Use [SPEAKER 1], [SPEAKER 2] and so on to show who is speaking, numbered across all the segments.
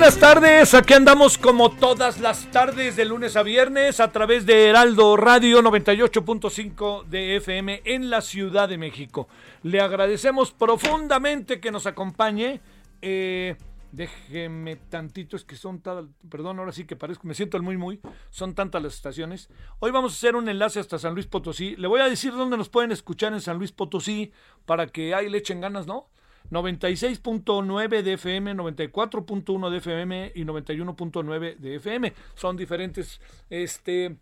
[SPEAKER 1] Buenas tardes, aquí andamos como todas las tardes de lunes a viernes a través de Heraldo Radio 98.5 de FM en la Ciudad de México. Le agradecemos profundamente que nos acompañe. Eh, déjeme tantito, es que son tal, perdón, ahora sí que parezco, me siento el muy muy, son tantas las estaciones. Hoy vamos a hacer un enlace hasta San Luis Potosí. Le voy a decir dónde nos pueden escuchar en San Luis Potosí para que ahí le echen ganas, ¿no? 96.9 de FM, 94.1 de FM y 91.9 de FM. Son diferentes, este,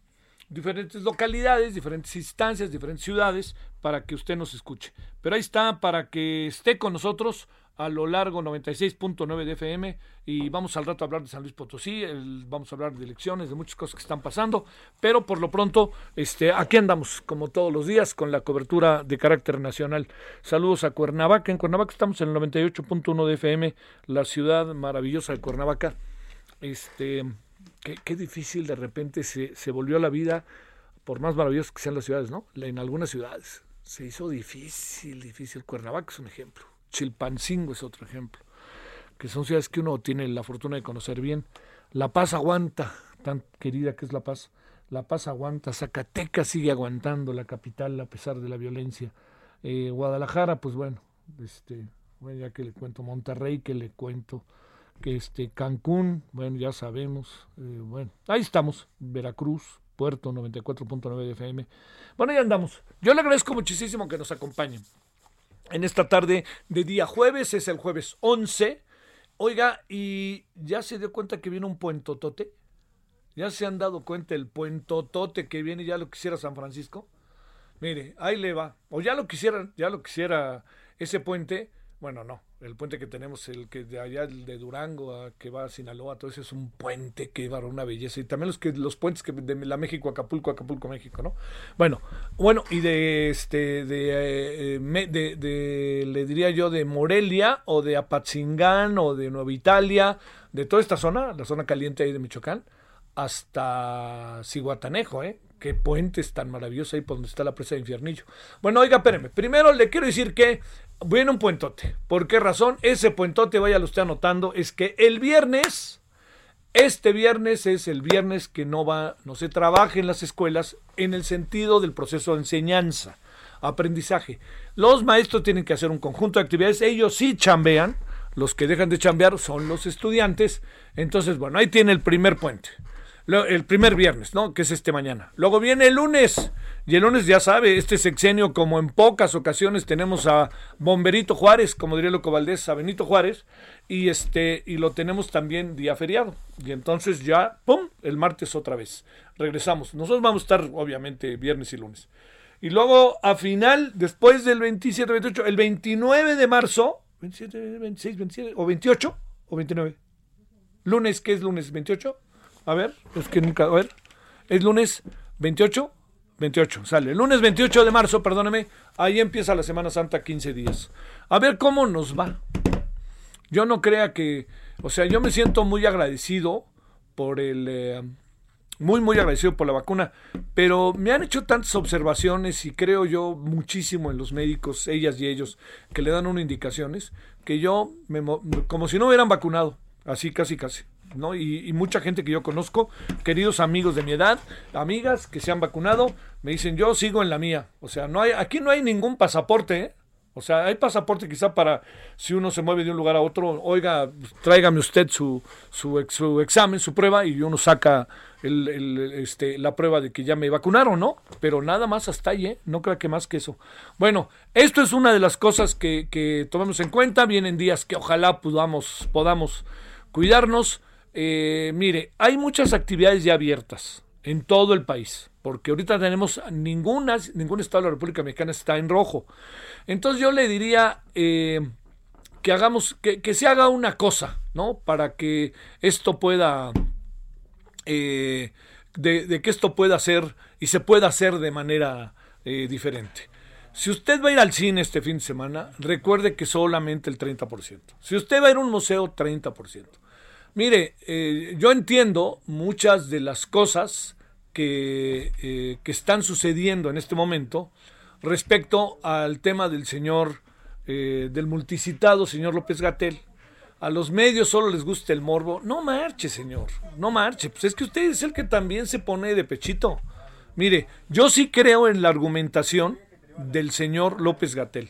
[SPEAKER 1] diferentes localidades, diferentes instancias, diferentes ciudades para que usted nos escuche. Pero ahí está para que esté con nosotros a lo largo 96.9 de FM y vamos al rato a hablar de San Luis Potosí, vamos a hablar de elecciones, de muchas cosas que están pasando, pero por lo pronto este, aquí andamos como todos los días con la cobertura de carácter nacional. Saludos a Cuernavaca, en Cuernavaca estamos en el 98.1 de FM, la ciudad maravillosa de Cuernavaca. Este, qué, qué difícil de repente se, se volvió la vida, por más maravillosas que sean las ciudades, ¿no? En algunas ciudades se hizo difícil, difícil. Cuernavaca es un ejemplo. Chilpancingo es otro ejemplo, que son ciudades que uno tiene la fortuna de conocer bien. La Paz aguanta, tan querida que es La Paz. La Paz aguanta, Zacatecas sigue aguantando la capital a pesar de la violencia. Eh, Guadalajara, pues bueno, este, bueno, ya que le cuento Monterrey, que le cuento que este Cancún, bueno, ya sabemos, eh, bueno, ahí estamos, Veracruz, Puerto 94.9 de FM. Bueno, ya andamos. Yo le agradezco muchísimo que nos acompañen en esta tarde de día jueves, es el jueves 11. Oiga, y ya se dio cuenta que viene un puentotote. Ya se han dado cuenta el puentotote que viene, ya lo quisiera San Francisco. Mire, ahí le va. O ya lo quisieran, ya lo quisiera ese puente. Bueno, no. El puente que tenemos, el que de allá, el de Durango, a, que va a Sinaloa, todo eso es un puente que va una belleza. Y también los que los puentes que de la México, Acapulco, Acapulco, México, ¿no? Bueno, bueno, y de este, de, eh, me- de, de, le diría yo, de Morelia, o de Apatzingán, o de Nueva Italia, de toda esta zona, la zona caliente ahí de Michoacán, hasta Ciguatanejo, ¿eh? Qué puentes tan maravillosos ahí por donde está la presa de Infiernillo. Bueno, oiga, espéreme. Primero le quiero decir que viene un puentote. ¿Por qué razón? Ese puentote, vaya lo usted anotando, es que el viernes, este viernes es el viernes que no va, no se trabaja en las escuelas en el sentido del proceso de enseñanza, aprendizaje. Los maestros tienen que hacer un conjunto de actividades, ellos sí chambean, los que dejan de chambear son los estudiantes. Entonces, bueno, ahí tiene el primer puente. El primer viernes, ¿no? Que es este mañana. Luego viene el lunes. Y el lunes ya sabe, este sexenio, como en pocas ocasiones, tenemos a Bomberito Juárez, como diría Loco Valdés, a Benito Juárez, y este, y lo tenemos también día feriado. Y entonces ya, ¡pum! El martes otra vez. Regresamos. Nosotros vamos a estar, obviamente, viernes y lunes. Y luego a final, después del 27, 28, el 29 de marzo, 27, 26, 27, o 28, o 29. Lunes, ¿qué es lunes? ¿28? A ver, es que nunca, a ver. ¿Es lunes 28? 28, sale. El lunes 28 de marzo, perdóneme, ahí empieza la Semana Santa, 15 días. A ver cómo nos va. Yo no crea que, o sea, yo me siento muy agradecido por el... Eh, muy, muy agradecido por la vacuna, pero me han hecho tantas observaciones y creo yo muchísimo en los médicos, ellas y ellos, que le dan unas indicaciones, que yo, me, como si no hubieran vacunado, así casi casi. ¿No? Y, mucha gente que yo conozco, queridos amigos de mi edad, amigas que se han vacunado, me dicen, yo sigo en la mía. O sea, no hay, aquí no hay ningún pasaporte, ¿eh? O sea, hay pasaporte quizá para si uno se mueve de un lugar a otro, oiga, tráigame usted su, su, su examen, su prueba, y uno saca el, este, la prueba de que ya me vacunaron, ¿no? Pero nada más hasta ahí, ¿eh? No creo que más que eso. Bueno, esto es una de las cosas que, que en cuenta. Vienen días que ojalá podamos, podamos cuidarnos. Eh, mire, hay muchas actividades ya abiertas en todo el país, porque ahorita tenemos ninguna, ningún estado de la República Mexicana está en rojo. Entonces yo le diría eh, que hagamos, que, se haga una cosa, ¿no? Para que esto pueda, eh, de, que esto pueda ser y se pueda hacer de manera diferente. Si usted va a ir al cine este fin de semana, recuerde que solamente el 30%. Si usted va a ir a un museo, 30%. Mire, eh, yo entiendo muchas de las cosas que, eh, que, están sucediendo en este momento respecto al tema del señor, eh, del multicitado señor López Gatel. A los medios solo les gusta el morbo. No marche, señor, no marche. Pues es que usted es el que también se pone de pechito. Mire, yo sí creo en la argumentación del señor López Gatel.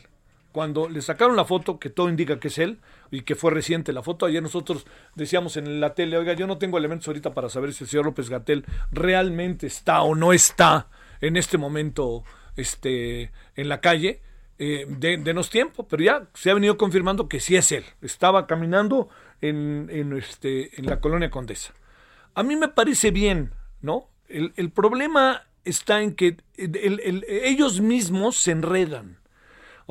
[SPEAKER 1] Cuando le sacaron la foto, que todo indica que es él, y que fue reciente la foto. Ayer nosotros decíamos en la tele, oiga, yo no tengo elementos ahorita para saber si el señor López Gatel realmente está o no está en este momento este, en la calle. Eh, denos tiempo, pero ya se ha venido confirmando que sí es él. Estaba caminando en, en, este, en la colonia Condesa. A mí me parece bien, ¿no? El, el problema está en que ellos mismos se enredan.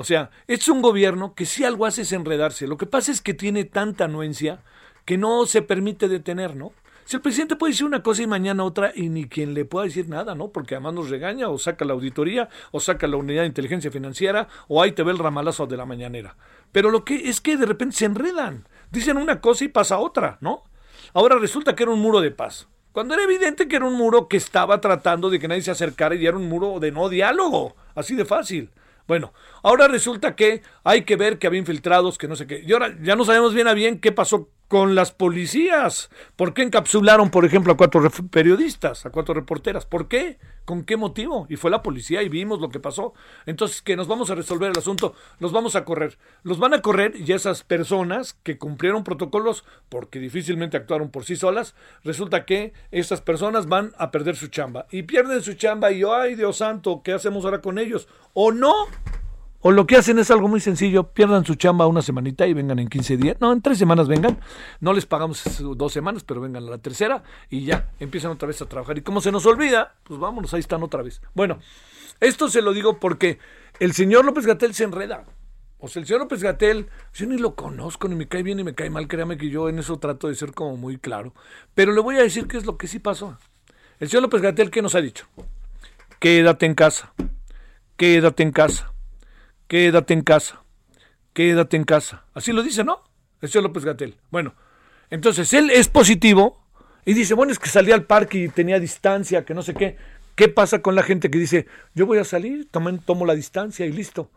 [SPEAKER 1] O sea, es un gobierno que si algo hace es enredarse. Lo que pasa es que tiene tanta anuencia que no se permite detener, ¿no? Si el presidente puede decir una cosa y mañana otra y ni quien le pueda decir nada, ¿no? Porque además nos regaña o saca la auditoría o saca la unidad de inteligencia financiera o ahí te ve el ramalazo de la mañanera. Pero lo que es que de repente se enredan. Dicen una cosa y pasa otra, ¿no? Ahora resulta que era un muro de paz. Cuando era evidente que era un muro que estaba tratando de que nadie se acercara y era un muro de no diálogo. Así de fácil. Bueno, ahora resulta que hay que ver que había infiltrados, que no sé qué. Y ahora ya no sabemos bien a bien qué pasó con las policías. ¿Por qué encapsularon, por ejemplo, a cuatro periodistas, a cuatro reporteras? ¿Por qué? ¿Con qué motivo? Y fue la policía y vimos lo que pasó. Entonces, que nos vamos a resolver el asunto, los vamos a correr. Los van a correr y esas personas que cumplieron protocolos, porque difícilmente actuaron por sí solas, resulta que esas personas van a perder su chamba. Y pierden su chamba y, ay Dios santo, ¿qué hacemos ahora con ellos? ¿O no? O lo que hacen es algo muy sencillo, pierdan su chamba una semanita y vengan en 15 días. No, en tres semanas vengan. No les pagamos dos semanas, pero vengan a la tercera y ya empiezan otra vez a trabajar. Y como se nos olvida, pues vámonos, ahí están otra vez. Bueno, esto se lo digo porque el señor López Gatel se enreda. O sea, el señor López Gatel, yo ni lo conozco, ni me cae bien ni me cae mal, créame que yo en eso trato de ser como muy claro. Pero le voy a decir qué es lo que sí pasó. El señor López Gatel, ¿qué nos ha dicho? Quédate en casa, quédate en casa quédate en casa, quédate en casa. Así lo dice, ¿no? El señor López Gatel. Bueno, entonces él es positivo y dice, bueno, es que salí al parque y tenía distancia, que no sé qué. ¿Qué pasa con la gente que dice, yo voy a salir, tomo, la distancia y listo?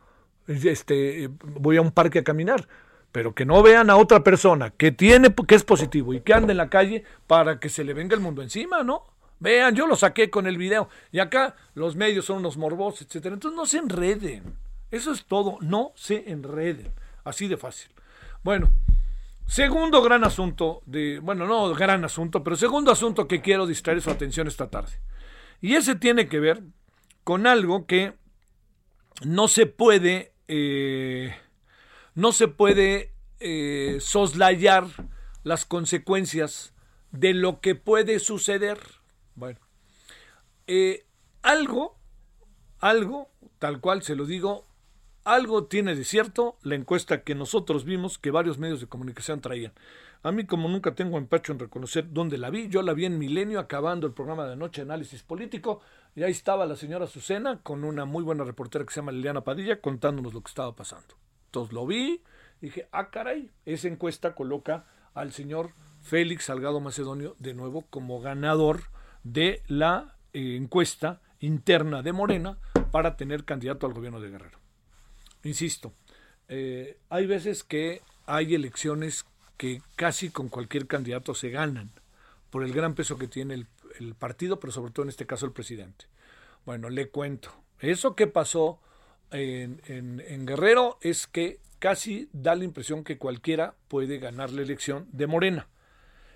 [SPEAKER 1] Este, voy a un parque a caminar pero que no vean a otra persona que tiene que es positivo y que anda en la calle para que se le venga el mundo encima, ¿no? Vean, yo lo saqué con el video y acá los medios son unos morbosos, etcétera. Entonces no se enreden. Eso es todo, no se enreden, así de fácil. Bueno, segundo gran asunto de, bueno, no gran asunto, pero segundo asunto que quiero distraer su atención esta tarde. Y ese tiene que ver con algo que no se puede, eh, no se puede eh, soslayar las consecuencias de lo que puede suceder. Bueno, eh, algo, algo tal cual se lo digo, algo tiene de cierto la encuesta que nosotros vimos que varios medios de comunicación traían. A mí como nunca tengo empacho en reconocer dónde la vi, yo la vi en Milenio acabando el programa de anoche Análisis Político y ahí estaba la señora Azucena con una muy buena reportera que se llama Liliana Padilla contándonos lo que estaba pasando. Entonces lo vi dije, ah caray, esa encuesta coloca al señor Félix Salgado Macedonio de nuevo como ganador de la eh, encuesta interna de Morena para tener candidato al gobierno de Guerrero. Insisto, eh, hay veces que hay elecciones que casi con cualquier candidato se ganan por el gran peso que tiene el, partido, pero sobre todo en este caso el presidente. Bueno, le cuento. Eso que pasó en, Guerrero es que casi da la impresión que cualquiera puede ganar la elección de Morena.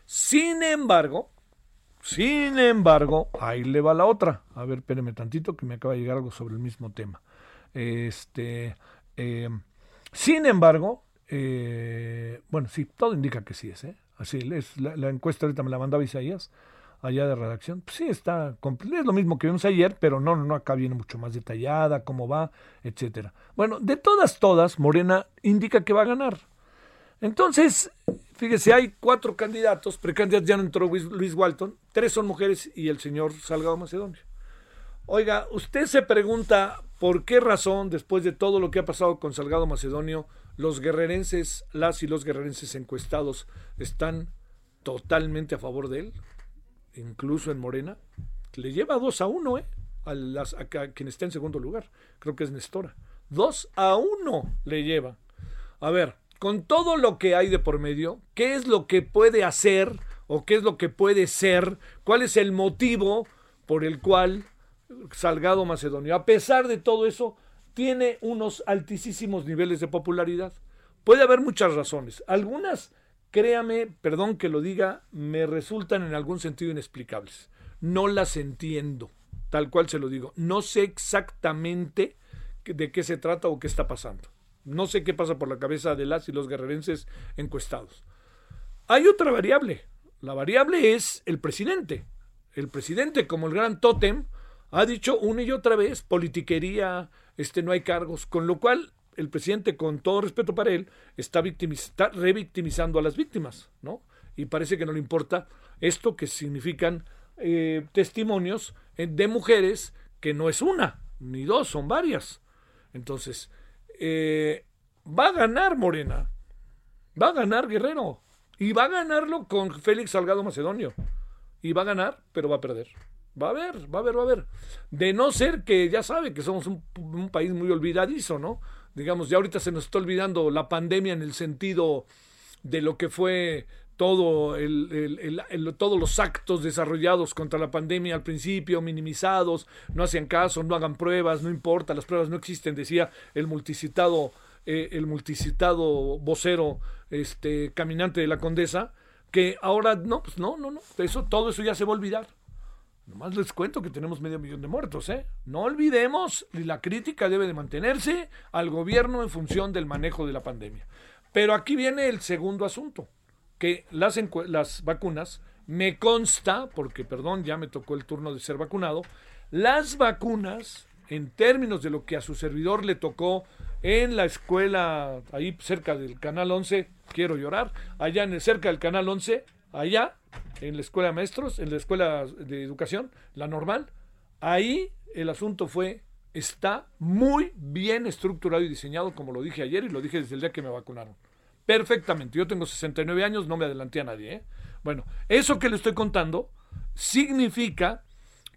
[SPEAKER 1] Sin embargo, sin embargo, ahí le va la otra. A ver, espéreme tantito que me acaba de llegar algo sobre el mismo tema. Este, eh, sin embargo, eh, bueno, sí, todo indica que sí es, ¿eh? Así es. La, encuesta ahorita me la mandaba Isaías, allá de redacción. Pues sí, está, es lo mismo que vimos ayer, pero no, no, acá viene mucho más detallada, cómo va, etcétera. Bueno, de todas, todas, Morena indica que va a ganar. Entonces, fíjese, hay cuatro candidatos, precandidatos, ya no entró Luis Walton, tres son mujeres y el señor Salgado Macedonio. Oiga, usted se pregunta por qué razón, después de todo lo que ha pasado con Salgado Macedonio, los guerrerenses, las y los guerrerenses encuestados están totalmente a favor de él, incluso en Morena. Le lleva dos a uno, ¿eh? A, las, a quien está en segundo lugar. Creo que es Nestora. Dos a uno le lleva. A ver, con todo lo que hay de por medio, ¿qué es lo que puede hacer o qué es lo que puede ser? ¿Cuál es el motivo por el cual Salgado Macedonio, a pesar de todo eso, tiene unos altísimos niveles de popularidad. Puede haber muchas razones. Algunas, créame, perdón que lo diga, me resultan en algún sentido inexplicables. No las entiendo, tal cual se lo digo. No sé exactamente de qué se trata o qué está pasando. No sé qué pasa por la cabeza de las y los guerrerenses encuestados. Hay otra variable. La variable es el presidente. El presidente, como el gran tótem, ha dicho una y otra vez politiquería, este, no hay cargos, con lo cual el presidente, con todo respeto para él, está, está revictimizando a las víctimas, ¿no? Y parece que no le importa esto que significan eh, testimonios eh, de mujeres que no es una, ni dos, son varias. Entonces, eh, va a ganar Morena, va a ganar Guerrero, y va a ganarlo con Félix Salgado Macedonio, y va a ganar, pero va a perder. Va a haber, va a haber, va a haber. De no ser que ya sabe que somos un, país muy olvidadizo, ¿no? Digamos, ya ahorita se nos está olvidando la pandemia en el sentido de lo que fue todo el, todos los actos desarrollados contra la pandemia al principio, minimizados, no hacían caso, no hagan pruebas, no importa, las pruebas no existen, decía el multicitado, eh, el multicitado vocero, este, caminante de la condesa, que ahora no, pues no, no, no, eso, todo eso ya se va a olvidar. Nomás les cuento que tenemos medio millón de muertos, ¿eh? No olvidemos, la crítica debe de mantenerse al gobierno en función del manejo de la pandemia. Pero aquí viene el segundo asunto, que las, vacunas, me consta, porque perdón, ya me tocó el turno de ser vacunado, las vacunas, en términos de lo que a su servidor le tocó en la escuela, ahí cerca del Canal 11, quiero llorar, allá en cerca del Canal 11, allá en la escuela de maestros, en la escuela de educación, la normal, ahí el asunto fue, está muy bien estructurado y diseñado, como lo dije ayer y lo dije desde el día que me vacunaron. Perfectamente. Yo tengo 69 años, no me adelanté a nadie. ¿eh? Bueno, eso que le estoy contando significa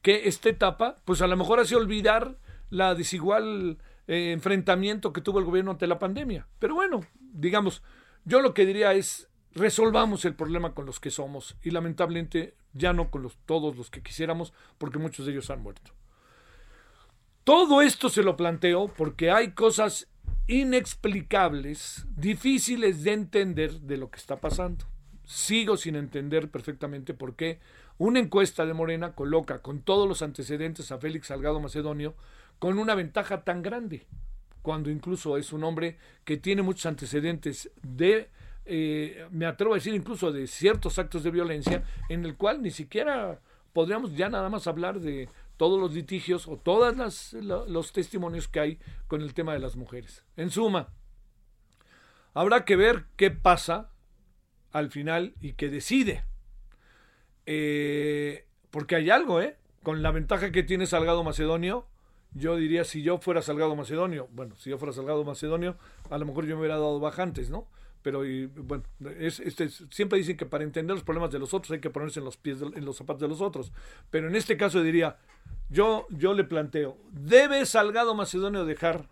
[SPEAKER 1] que esta etapa, pues a lo mejor hace olvidar la desigual eh, enfrentamiento que tuvo el gobierno ante la pandemia. Pero bueno, digamos, yo lo que diría es, resolvamos el problema con los que somos y lamentablemente ya no con los, todos los que quisiéramos porque muchos de ellos han muerto. Todo esto se lo planteo porque hay cosas inexplicables, difíciles de entender de lo que está pasando. Sigo sin entender perfectamente por qué una encuesta de Morena coloca con todos los antecedentes a Félix Salgado Macedonio con una ventaja tan grande, cuando incluso es un hombre que tiene muchos antecedentes de eh, me atrevo a decir incluso de ciertos actos de violencia, en el cual ni siquiera podríamos ya nada más hablar de todos los litigios o todos los testimonios que hay con el tema de las mujeres. En suma, habrá que ver qué pasa al final y qué decide. Eh, porque hay algo, ¿eh? Con la ventaja que tiene Salgado Macedonio, yo diría si yo fuera Salgado Macedonio, bueno, si yo fuera Salgado Macedonio, a lo mejor yo me hubiera dado baja antes, ¿no? Pero bueno, es, este, siempre dicen que para entender los problemas de los otros hay que ponerse en los pies, en los zapatos de los otros. Pero en este caso diría, yo, yo le planteo, ¿debe Salgado Macedonio dejar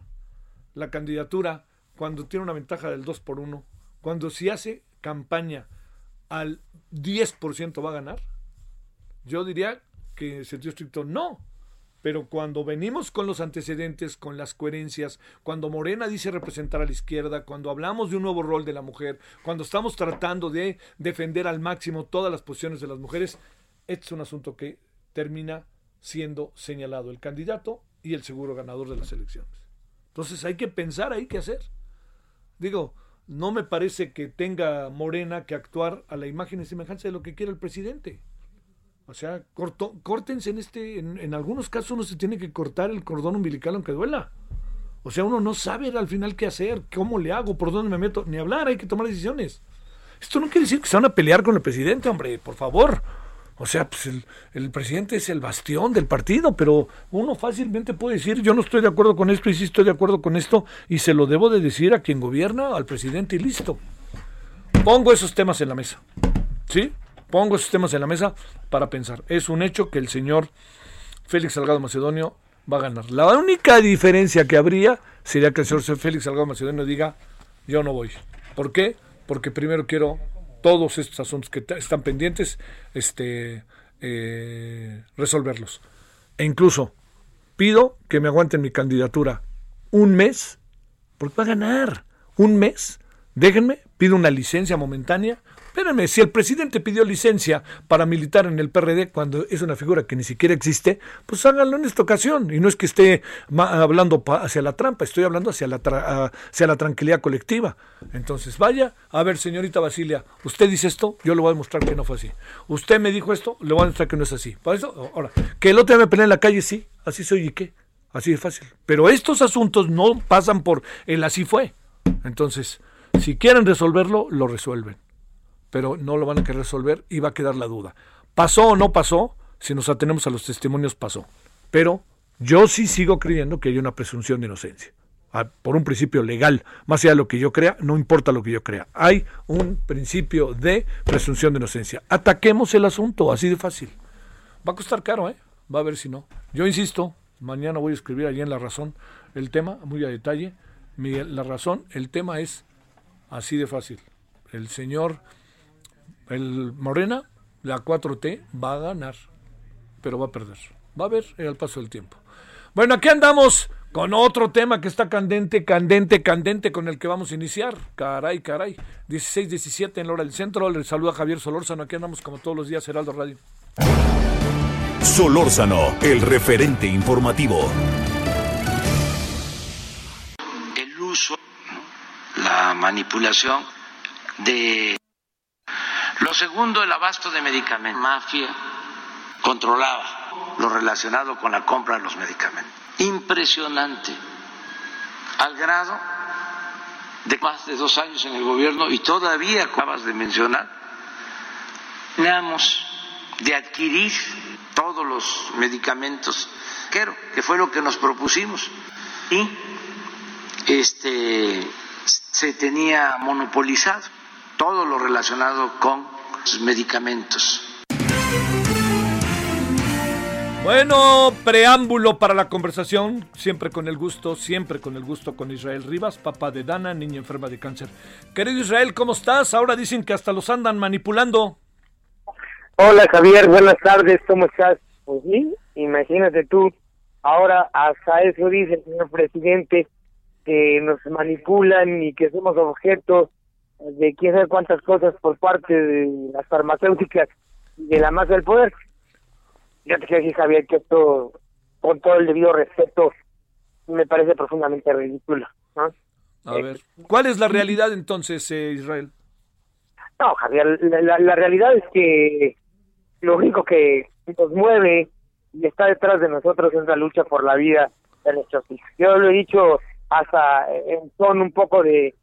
[SPEAKER 1] la candidatura cuando tiene una ventaja del 2 por 1? Cuando si hace campaña al 10% va a ganar? Yo diría que en sentido estricto no. Pero cuando venimos con los antecedentes, con las coherencias, cuando Morena dice representar a la izquierda, cuando hablamos de un nuevo rol de la mujer, cuando estamos tratando de defender al máximo todas las posiciones de las mujeres, este es un asunto que termina siendo señalado el candidato y el seguro ganador de las elecciones. Entonces hay que pensar ahí qué hacer. Digo, no me parece que tenga Morena que actuar a la imagen y semejanza de lo que quiere el presidente. O sea, corto, córtense en este, en, algunos casos uno se tiene que cortar el cordón umbilical aunque duela. O sea, uno no sabe al final qué hacer, cómo le hago, por dónde me meto, ni hablar, hay que tomar decisiones. Esto no quiere decir que se van a pelear con el presidente, hombre, por favor. O sea, pues el, el, presidente es el bastión del partido, pero uno fácilmente puede decir, yo no estoy de acuerdo con esto y sí estoy de acuerdo con esto, y se lo debo de decir a quien gobierna, al presidente y listo. Pongo esos temas en la mesa. ¿Sí? Pongo esos temas en la mesa para pensar. Es un hecho que el señor Félix Salgado Macedonio va a ganar. La única diferencia que habría sería que el señor Félix Salgado Macedonio diga, yo no voy. ¿Por qué? Porque primero quiero todos estos asuntos que están pendientes, este, eh, resolverlos. E incluso pido que me aguanten mi candidatura un mes, porque va a ganar. Un mes. Déjenme, pido una licencia momentánea Espérenme, si el presidente pidió licencia para militar en el PRD cuando es una figura que ni siquiera existe, pues háganlo en esta ocasión. Y no es que esté hablando hacia la trampa, estoy hablando hacia la, hacia la tranquilidad colectiva. Entonces, vaya, a ver, señorita Basilia, usted dice esto, yo le voy a demostrar que no fue así. Usted me dijo esto, le voy a demostrar que no es así. Por eso, ahora, que el otro día me peleé en la calle, sí, así soy y qué. Así de fácil. Pero estos asuntos no pasan por el así fue. Entonces, si quieren resolverlo, lo resuelven pero no lo van a querer resolver y va a quedar la duda. ¿Pasó o no pasó? Si nos atenemos a los testimonios, pasó. Pero yo sí sigo creyendo que hay una presunción de inocencia. Por un principio legal, más allá de lo que yo crea, no importa lo que yo crea. Hay un principio de presunción de inocencia. Ataquemos el asunto, así de fácil. Va a costar caro, ¿eh? Va a ver si no. Yo insisto, mañana voy a escribir allí en La Razón el tema, muy a detalle. la razón, el tema es así de fácil. El señor el Morena, la 4T, va a ganar, pero va a perder. Va a ver al paso del tiempo. Bueno, aquí andamos con otro tema que está candente, candente, candente, con el que vamos a iniciar. Caray, caray. 16, 17 en la hora del centro. Le saluda Javier Solórzano. Aquí andamos como todos los días, Heraldo Radio.
[SPEAKER 2] Solórzano, el referente informativo.
[SPEAKER 3] El uso, la manipulación de lo segundo, el abasto de medicamentos. Mafia controlaba lo relacionado con la compra de los medicamentos. Impresionante. Al grado de más de dos años en el gobierno y todavía acabas de mencionar, teníamos de adquirir todos los medicamentos que fue lo que nos propusimos y este se tenía monopolizado todo lo relacionado con sus medicamentos.
[SPEAKER 1] Bueno, preámbulo para la conversación, siempre con el gusto, siempre con el gusto con Israel Rivas, papá de Dana, niña enferma de cáncer. Querido Israel, ¿cómo estás? Ahora dicen que hasta los andan manipulando.
[SPEAKER 4] Hola Javier, buenas tardes, ¿cómo estás? Pues sí, imagínate tú, ahora hasta eso dice el señor presidente, que nos manipulan y que somos objetos de quién sabe cuántas cosas por parte de las farmacéuticas y de la masa del poder. Yo te quiero decir, Javier, que esto, con todo el debido respeto, me parece profundamente ridículo.
[SPEAKER 1] A ver, ¿cuál es la realidad entonces, eh, Israel?
[SPEAKER 4] No, Javier, la, la, realidad es que lo único que nos mueve y está detrás de nosotros en la lucha por la vida de nuestros hijos. Yo lo he dicho hasta en son un poco de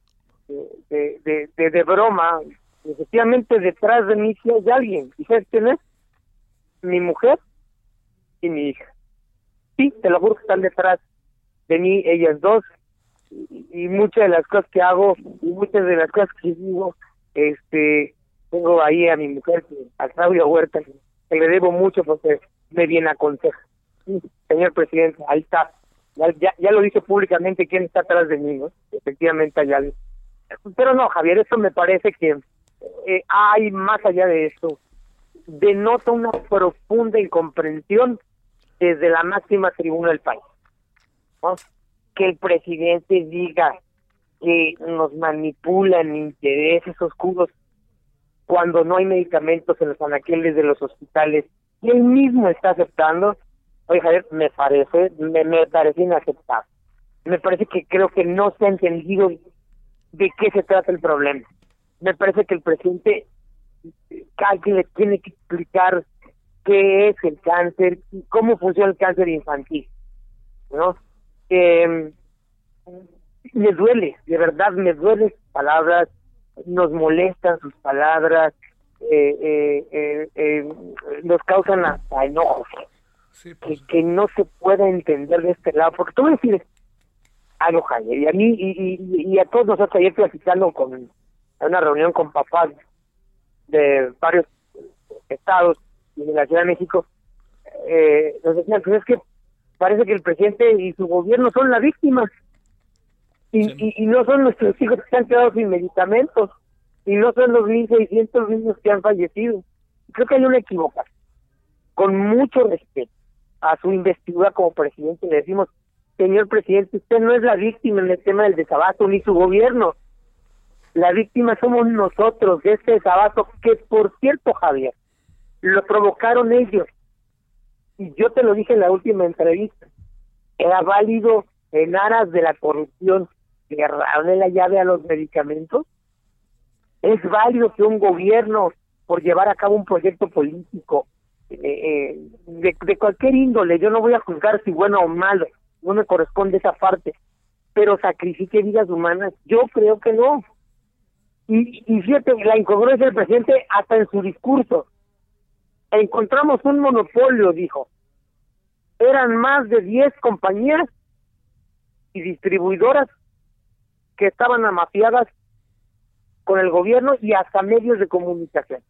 [SPEAKER 4] de, de, de, broma, efectivamente detrás de mí sí hay alguien. ¿Y sabes quién es? Mi mujer y mi hija. Sí, te lo juro que están detrás de mí ellas dos. Y, muchas de las cosas que hago y muchas de las cosas que digo, este, tengo ahí a mi mujer, a Claudia Huerta, que le debo mucho porque me viene a aconseja. señor presidente, ahí está. Ya, ya, lo dice públicamente quién está atrás de mí, ¿no? Efectivamente hay. Pero no, Javier, eso me parece que eh, hay más allá de eso. Denota una profunda incomprensión desde la máxima tribuna del país. Que el presidente diga que nos manipulan intereses oscuros cuando no hay medicamentos en los anaqueles de los hospitales y él mismo está aceptando, oye Javier, me parece, me, me parece inaceptable. Me parece que creo que no se ha entendido de qué se trata el problema. Me parece que el presidente alguien le tiene que explicar qué es el cáncer y cómo funciona el cáncer infantil. ¿no? Eh, me duele, de verdad me duele sus palabras, nos molestan sus palabras, eh, eh, eh, nos causan hasta enojos. que, pues. que no se pueda entender de este lado, porque tú me algo, Javier. Y a mí y, y, a todos nosotros ayer platicando con una reunión con papás de varios estados y de la Ciudad de México, eh, nos decían, pues es que parece que el presidente y su gobierno son las víctimas. Y, y, no son nuestros hijos que se han quedado sin medicamentos. Y no son los 1.600 niños que han fallecido. Creo que hay una equivocación. Con mucho respeto a su investidura como presidente, le decimos, señor presidente, usted no es la víctima en el tema del desabasto ni su gobierno. La víctima somos nosotros de este desabasto, que por cierto, Javier, lo provocaron ellos. Y yo te lo dije en la última entrevista. Era válido en aras de la corrupción cerrarle la llave a los medicamentos. Es válido que un gobierno, por llevar a cabo un proyecto político eh, eh, de, de cualquier índole, yo no voy a juzgar si bueno o malo, no me corresponde esa parte, pero sacrifique vidas humanas, yo creo que no. Y, y fíjate, la incongruencia del presidente hasta en su discurso. Encontramos un monopolio, dijo. Eran más de 10 compañías y distribuidoras que estaban amafiadas con el gobierno y hasta medios de comunicación.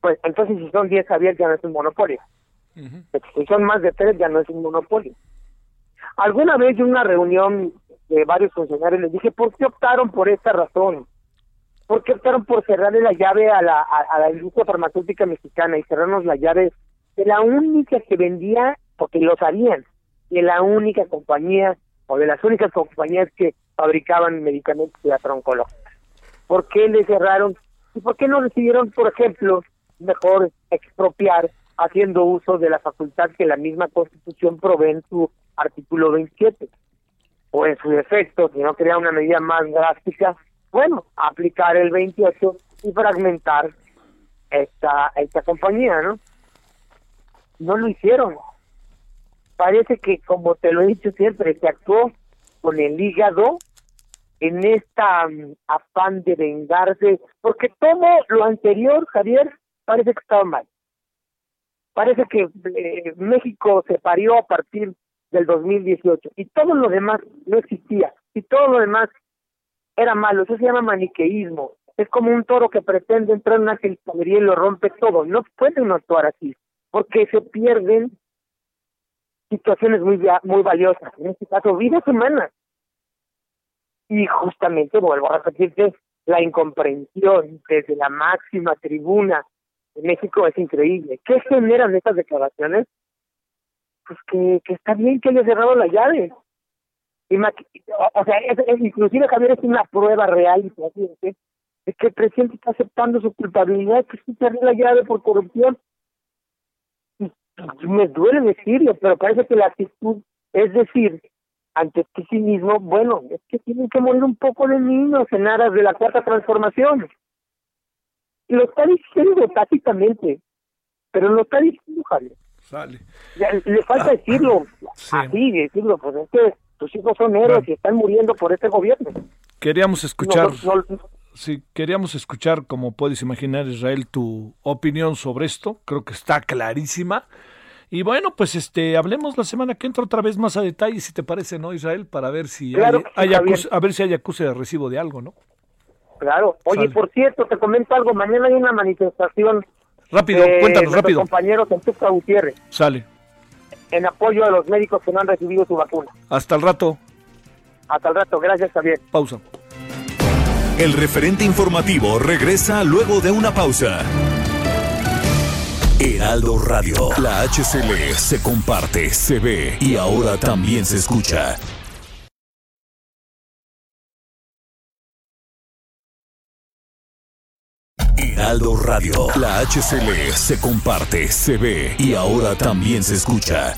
[SPEAKER 4] Pues entonces si son 10, Javier, ya no es un monopolio. Si son más de 3, ya no es un monopolio. Alguna vez en una reunión de varios funcionarios les dije, ¿por qué optaron por esta razón? ¿Por qué optaron por cerrarle la llave a la, a, la industria farmacéutica mexicana y cerrarnos la llave de la única que vendía, porque lo sabían, de la única compañía o de las únicas compañías que fabricaban medicamentos de la troncología? ¿Por qué le cerraron? ¿Y por qué no decidieron, por ejemplo, mejor expropiar haciendo uso de la facultad que la misma Constitución provee en su artículo 27. O en su defecto, si no quería una medida más drástica, bueno, aplicar el 28 y fragmentar esta, esta compañía, ¿no? No lo hicieron. Parece que, como te lo he dicho siempre, se actuó con el hígado en esta mm, afán de vengarse, porque todo lo anterior, Javier, parece que estaba mal. Parece que eh, México se parió a partir del 2018 y todo lo demás no existía y todo lo demás era malo, eso se llama maniqueísmo, es como un toro que pretende entrar en una geliponería y lo rompe todo, no puede uno actuar así, porque se pierden situaciones muy muy valiosas, en este caso vidas humanas. Y justamente, vuelvo a repetirte, la incomprensión desde la máxima tribuna de México es increíble. ¿Qué generan estas declaraciones? Pues que, que está bien que haya cerrado la llave. Y o sea, es, inclusive Javier es una prueba real y de que el presidente está aceptando su culpabilidad, que se cerró la llave por corrupción. Y, me duele decirlo, pero parece que la actitud es decir, ante sí mismo, bueno, es que tienen que morir un poco de niños en aras de la cuarta transformación. Y lo está diciendo tácitamente, pero lo está diciendo Javier.
[SPEAKER 1] Sale.
[SPEAKER 4] le falta
[SPEAKER 1] Ah,
[SPEAKER 4] decirlo,
[SPEAKER 1] sí.
[SPEAKER 4] así decirlo, pues es que tus hijos son héroes
[SPEAKER 1] Bueno.
[SPEAKER 4] y están muriendo por este gobierno.
[SPEAKER 1] Queríamos escuchar,
[SPEAKER 4] No, no, no,
[SPEAKER 1] sí, queríamos escuchar, como puedes imaginar, Israel, tu opinión sobre esto. Creo que está clarísima. Y bueno, pues este, hablemos la semana que entra otra vez más a detalle, si te parece, ¿no, Israel? Para ver si
[SPEAKER 4] Claro
[SPEAKER 1] hay, hay acuse- a ver si hay acuse de recibo de algo, ¿no?
[SPEAKER 4] Claro. Oye,
[SPEAKER 1] Sale.
[SPEAKER 4] por cierto, te comento algo. Mañana hay una manifestación
[SPEAKER 1] Rápido,
[SPEAKER 4] de
[SPEAKER 1] cuéntanos, rápido.
[SPEAKER 4] compañeros en Tuxtla Gutiérrez
[SPEAKER 1] Sale.
[SPEAKER 4] en apoyo a los médicos que no han recibido su vacuna.
[SPEAKER 1] Hasta el rato.
[SPEAKER 4] Hasta el rato. Gracias, Javier.
[SPEAKER 1] Pausa.
[SPEAKER 2] El referente informativo regresa luego de una pausa. Heraldo Radio. La HCL se comparte, se ve y ahora también se escucha. Radio. La HCL se comparte, se ve y ahora también se escucha.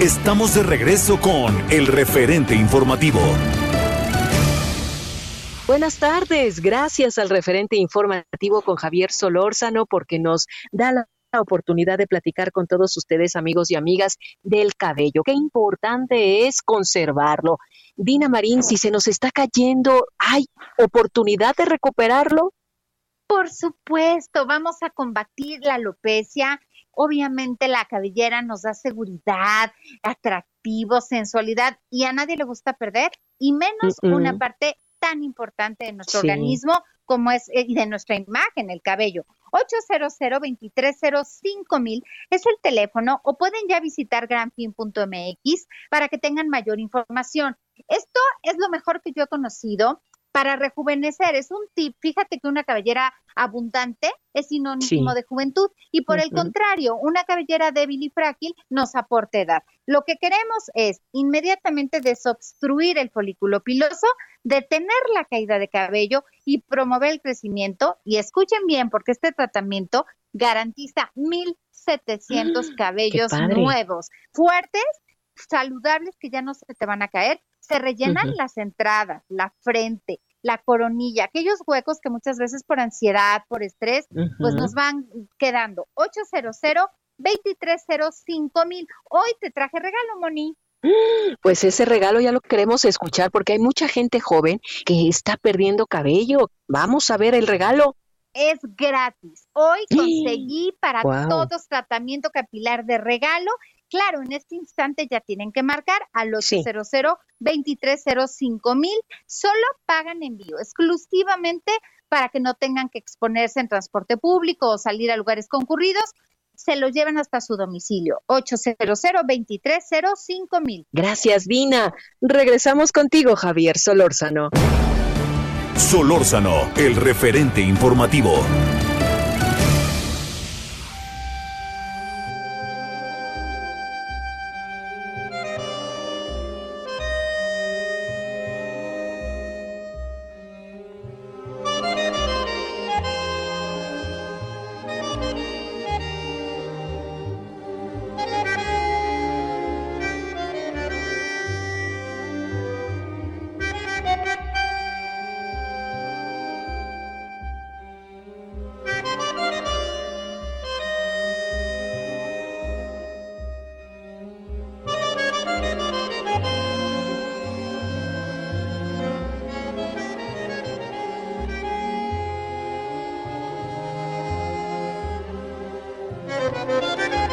[SPEAKER 2] Estamos de regreso con el referente informativo.
[SPEAKER 5] Buenas tardes, gracias al referente informativo con Javier Solórzano porque nos da la oportunidad de platicar con todos ustedes, amigos y amigas, del cabello. Qué importante es conservarlo. Dina Marín, si se nos está cayendo, ¿hay oportunidad de recuperarlo?
[SPEAKER 6] Por supuesto, vamos a combatir la alopecia. Obviamente la cabellera nos da seguridad, atractivo, sensualidad y a nadie le gusta perder y menos una parte tan importante de nuestro
[SPEAKER 5] Sí.
[SPEAKER 6] organismo como es eh, y de nuestra imagen, el cabello. 800 230 es el teléfono o pueden ya visitar granfin.mx para que tengan mayor información. Esto es lo mejor que yo he conocido para rejuvenecer. Es un tip. Fíjate que una cabellera abundante es sinónimo
[SPEAKER 5] Sí.
[SPEAKER 6] de juventud y por el contrario, una cabellera débil y frágil nos aporta edad. Lo que queremos es inmediatamente desobstruir el folículo piloso, detener la caída de cabello y promover el crecimiento. Y escuchen bien, porque este tratamiento garantiza 1.700 cabellos
[SPEAKER 5] padre.
[SPEAKER 6] nuevos, fuertes, saludables que ya no se te van a caer. Se rellenan las entradas, la frente, la coronilla, aquellos huecos que muchas veces por ansiedad, por estrés, pues nos van quedando. 800 2305 mil. Hoy te traje regalo, Moni.
[SPEAKER 5] Pues ese regalo ya lo queremos escuchar porque hay mucha gente joven que está perdiendo cabello. Vamos a ver el regalo.
[SPEAKER 6] Es gratis. Hoy conseguí para todos tratamiento capilar de regalo. Claro, en este instante ya tienen que marcar al
[SPEAKER 5] Sí.
[SPEAKER 6] 800 2305 mil. Solo pagan envío exclusivamente para que no tengan que exponerse en transporte público o salir a lugares concurridos. Se lo llevan hasta su domicilio. 800 2305 mil.
[SPEAKER 5] Gracias, Dina. Regresamos contigo, Javier Solórzano.
[SPEAKER 2] Solórzano, el referente informativo.
[SPEAKER 1] Música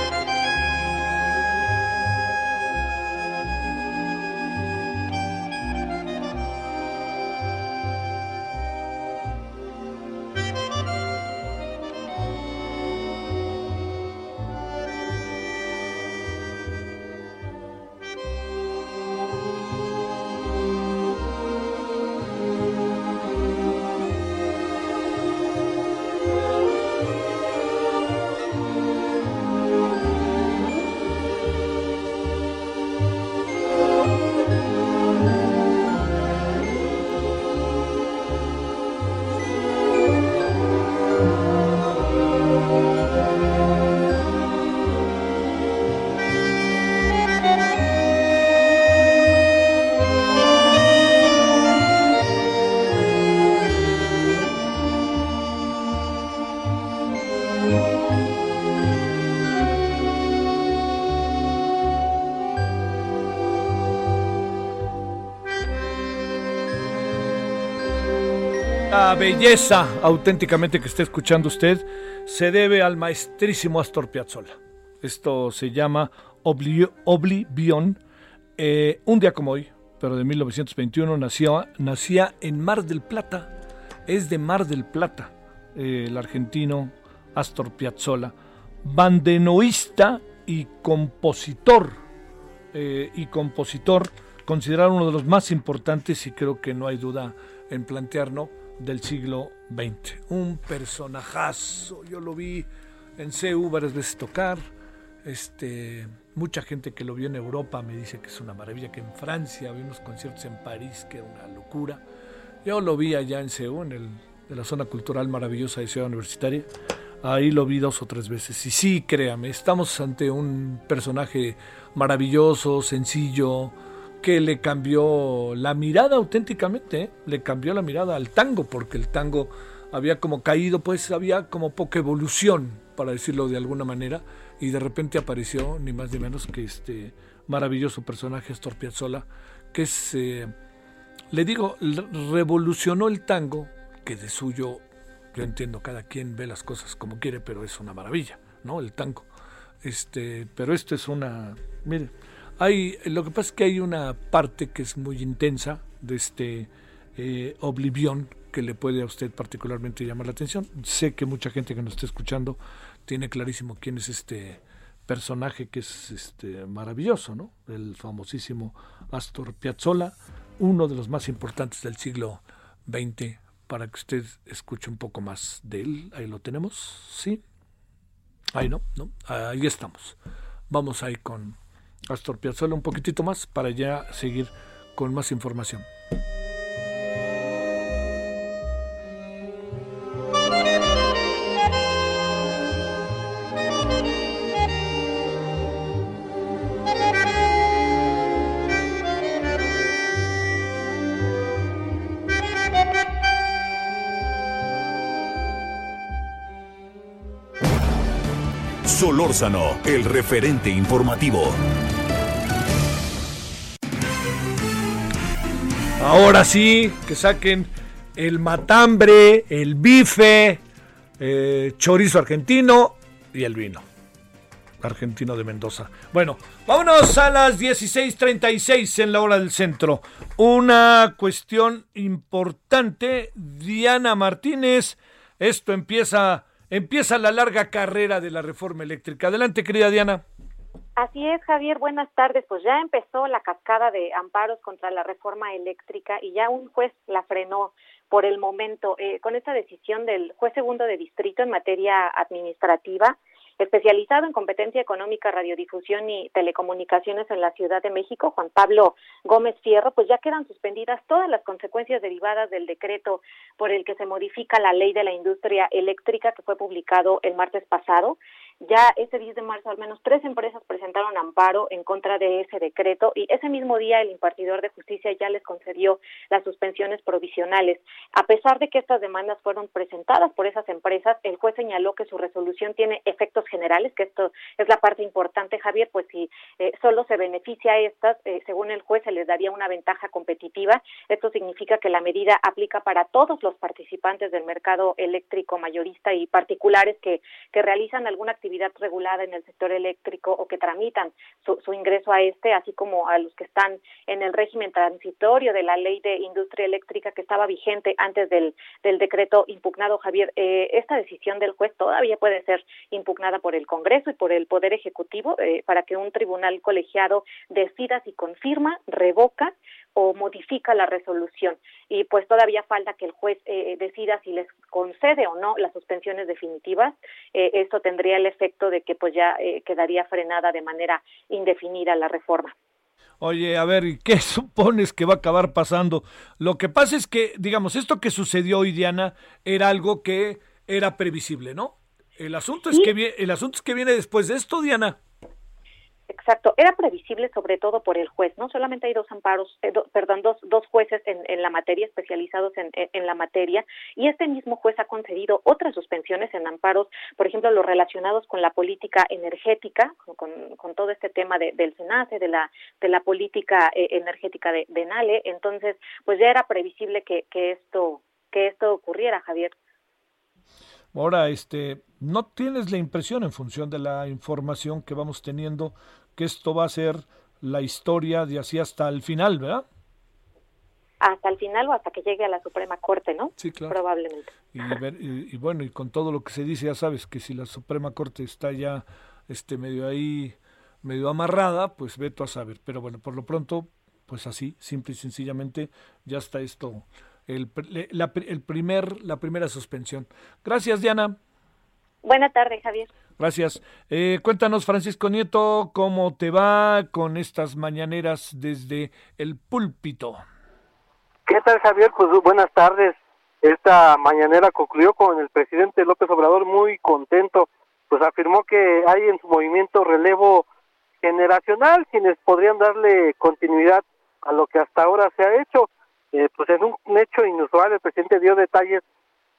[SPEAKER 1] belleza auténticamente que está escuchando usted se debe al maestrísimo Astor Piazzolla. Esto se llama Oblivion. Eh, un día como hoy, pero de 1921, nació, nacía en Mar del Plata. Es de Mar del Plata, eh, el argentino Astor Piazzolla, bandenoísta y compositor. Eh, y compositor, considerado uno de los más importantes y creo que no hay duda en plantearlo, del siglo XX. Un personajazo, yo lo vi en CEU varias veces tocar. Este, mucha gente que lo vio en Europa me dice que es una maravilla, que en Francia había unos conciertos en París que era una locura. Yo lo vi allá en CEU, en, el, la zona cultural maravillosa de Ciudad Universitaria. Ahí lo vi dos o tres veces. Y sí, créame, estamos ante un personaje maravilloso, sencillo, que le cambió la mirada auténticamente, ¿eh? le cambió la mirada al tango, porque el tango había como caído, pues había como poca evolución, para decirlo de alguna manera, y de repente apareció ni más ni menos que este maravilloso personaje, Astor Piazzolla, que se, eh, le digo, revolucionó el tango, que de suyo, yo entiendo, cada quien ve las cosas como quiere, pero es una maravilla, ¿no? El tango. Este, pero esto es una, mire, hay, lo que pasa es que hay una parte que es muy intensa de este eh, Oblivion que le puede a usted particularmente llamar la atención. Sé que mucha gente que nos está escuchando tiene clarísimo quién es este personaje que es este maravilloso, ¿no? El famosísimo Astor Piazzolla, uno de los más importantes del siglo XX, para que usted escuche un poco más de él. Ahí lo tenemos, ¿sí? Ahí no, ¿no? Ahí estamos. Vamos ahí con Astor Piazzolla un poquitito más para ya seguir con más información.
[SPEAKER 2] Solórzano, el referente informativo.
[SPEAKER 1] Ahora sí, que saquen el matambre, el bife, eh, chorizo argentino y el vino. Argentino de Mendoza. Bueno, vámonos a las 16:36 en la hora del centro. Una cuestión importante, Diana Martínez. Esto empieza, empieza la larga carrera de la reforma eléctrica. Adelante, querida Diana.
[SPEAKER 7] Así es, Javier. Buenas tardes. Pues ya empezó la cascada de amparos contra la reforma eléctrica y ya un juez la frenó por el momento eh, con esta decisión del juez segundo de distrito en materia administrativa especializado en competencia económica, radiodifusión y telecomunicaciones en la Ciudad de México, Juan Pablo Gómez Fierro, pues ya quedan suspendidas todas las consecuencias derivadas del decreto por el que se modifica la ley de la industria eléctrica que fue publicado el martes pasado. Ya ese 10 de marzo al menos tres empresas presentaron amparo en contra de ese decreto y ese mismo día el impartidor de justicia ya les concedió las suspensiones provisionales. A pesar de que estas demandas fueron presentadas por esas empresas, el juez señaló que su resolución tiene efectos generales, que esto es la parte importante, Javier, pues si eh, solo se beneficia a estas, eh, según el juez se les daría una ventaja competitiva. Esto significa que la medida aplica para todos los participantes del mercado eléctrico mayorista y particulares que, que realizan alguna actividad actividad regulada en el sector eléctrico o que tramitan su, su, ingreso a este, así como a los que están en el régimen transitorio de la ley de industria eléctrica que estaba vigente antes del, del decreto impugnado, Javier. Eh, esta decisión del juez todavía puede ser impugnada por el Congreso y por el Poder Ejecutivo eh, para que un tribunal colegiado decida si confirma, revoca o modifica la resolución y pues todavía falta que el juez eh, decida si les concede o no las suspensiones definitivas eh, esto tendría el efecto de que pues ya eh, quedaría frenada de manera indefinida la reforma
[SPEAKER 1] Oye, a ver, ¿y qué supones que va a acabar pasando? Lo que pasa es que, digamos, esto que sucedió hoy, Diana, era algo que era previsible, ¿no? El asunto es que el asunto es que viene después de esto, Diana.
[SPEAKER 7] Exacto, era previsible sobre todo por el juez, ¿no? Solamente hay dos amparos, eh, perdón, dos, dos jueces en, en la materia, especializados en, en, la materia, y este mismo juez ha concedido otras suspensiones en amparos, por ejemplo, los relacionados con la política energética, con, con todo este tema de, del SENACE, de la, de la política eh, energética de, de NALE, entonces, pues ya era previsible que, que esto que esto ocurriera, Javier.
[SPEAKER 1] Ahora, este, ¿no tienes la impresión en función de la información que vamos teniendo que esto va a ser la historia de así hasta el final, ¿verdad?
[SPEAKER 7] Hasta el final o hasta que llegue a la Suprema Corte, ¿no?
[SPEAKER 1] Sí, claro.
[SPEAKER 7] Probablemente.
[SPEAKER 1] Y, bueno, y con todo lo que se dice, ya sabes que si la Suprema Corte está ya este medio ahí, medio amarrada, pues veto a saber. Pero bueno, por lo pronto, pues así, simple y sencillamente, ya está esto, el, la, el primer, la primera suspensión. Gracias, Diana.
[SPEAKER 7] Buenas tardes, Javier.
[SPEAKER 1] Gracias. Eh, cuéntanos, Francisco Nieto, cómo te va con estas mañaneras desde el púlpito.
[SPEAKER 8] ¿Qué tal, Javier? Pues buenas tardes. Esta mañanera concluyó con el presidente López Obrador muy contento, pues afirmó que hay en su movimiento relevo generacional quienes podrían darle continuidad a lo que hasta ahora se ha hecho. Eh, pues en un hecho inusual el presidente dio detalles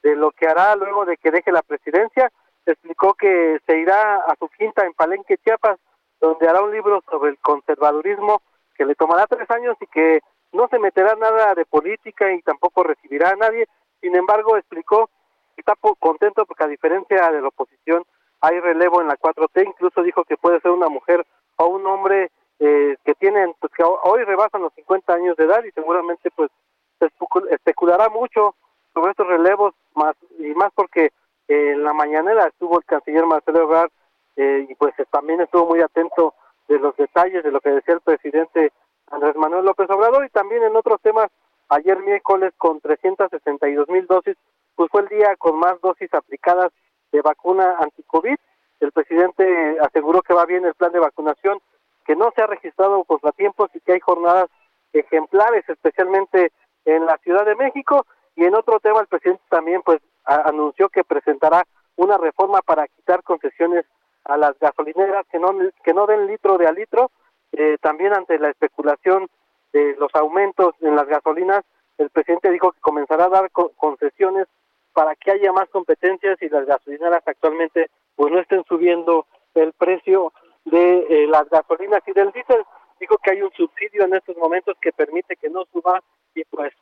[SPEAKER 8] de lo que hará luego de que deje la presidencia explicó que se irá a su quinta en Palenque, Chiapas, donde hará un libro sobre el conservadurismo que le tomará tres años y que no se meterá nada de política y tampoco recibirá a nadie. Sin embargo, explicó que está contento porque a diferencia de la oposición hay relevo en la 4T, incluso dijo que puede ser una mujer o un hombre eh, que tienen, pues que hoy rebasan los 50 años de edad y seguramente pues se especulará mucho sobre estos relevos más y más porque en la mañanera estuvo el canciller Marcelo Ebrard eh, y pues también estuvo muy atento de los detalles de lo que decía el presidente Andrés Manuel López Obrador y también en otros temas, ayer miércoles con 362 mil dosis, pues fue el día con más dosis aplicadas de vacuna anti-COVID. El presidente aseguró que va bien el plan de vacunación, que no se ha registrado contratiempos y que hay jornadas ejemplares, especialmente en la Ciudad de México. Y en otro tema, el presidente también pues anunció que presentará una reforma para quitar concesiones a las gasolineras que no que no den litro de a litro eh, también ante la especulación de los aumentos en las gasolinas el presidente dijo que comenzará a dar concesiones para que haya más competencias y las gasolineras actualmente pues no estén subiendo el precio de eh, las gasolinas. Y del diésel dijo que hay un subsidio en estos momentos que permite que no suba y pues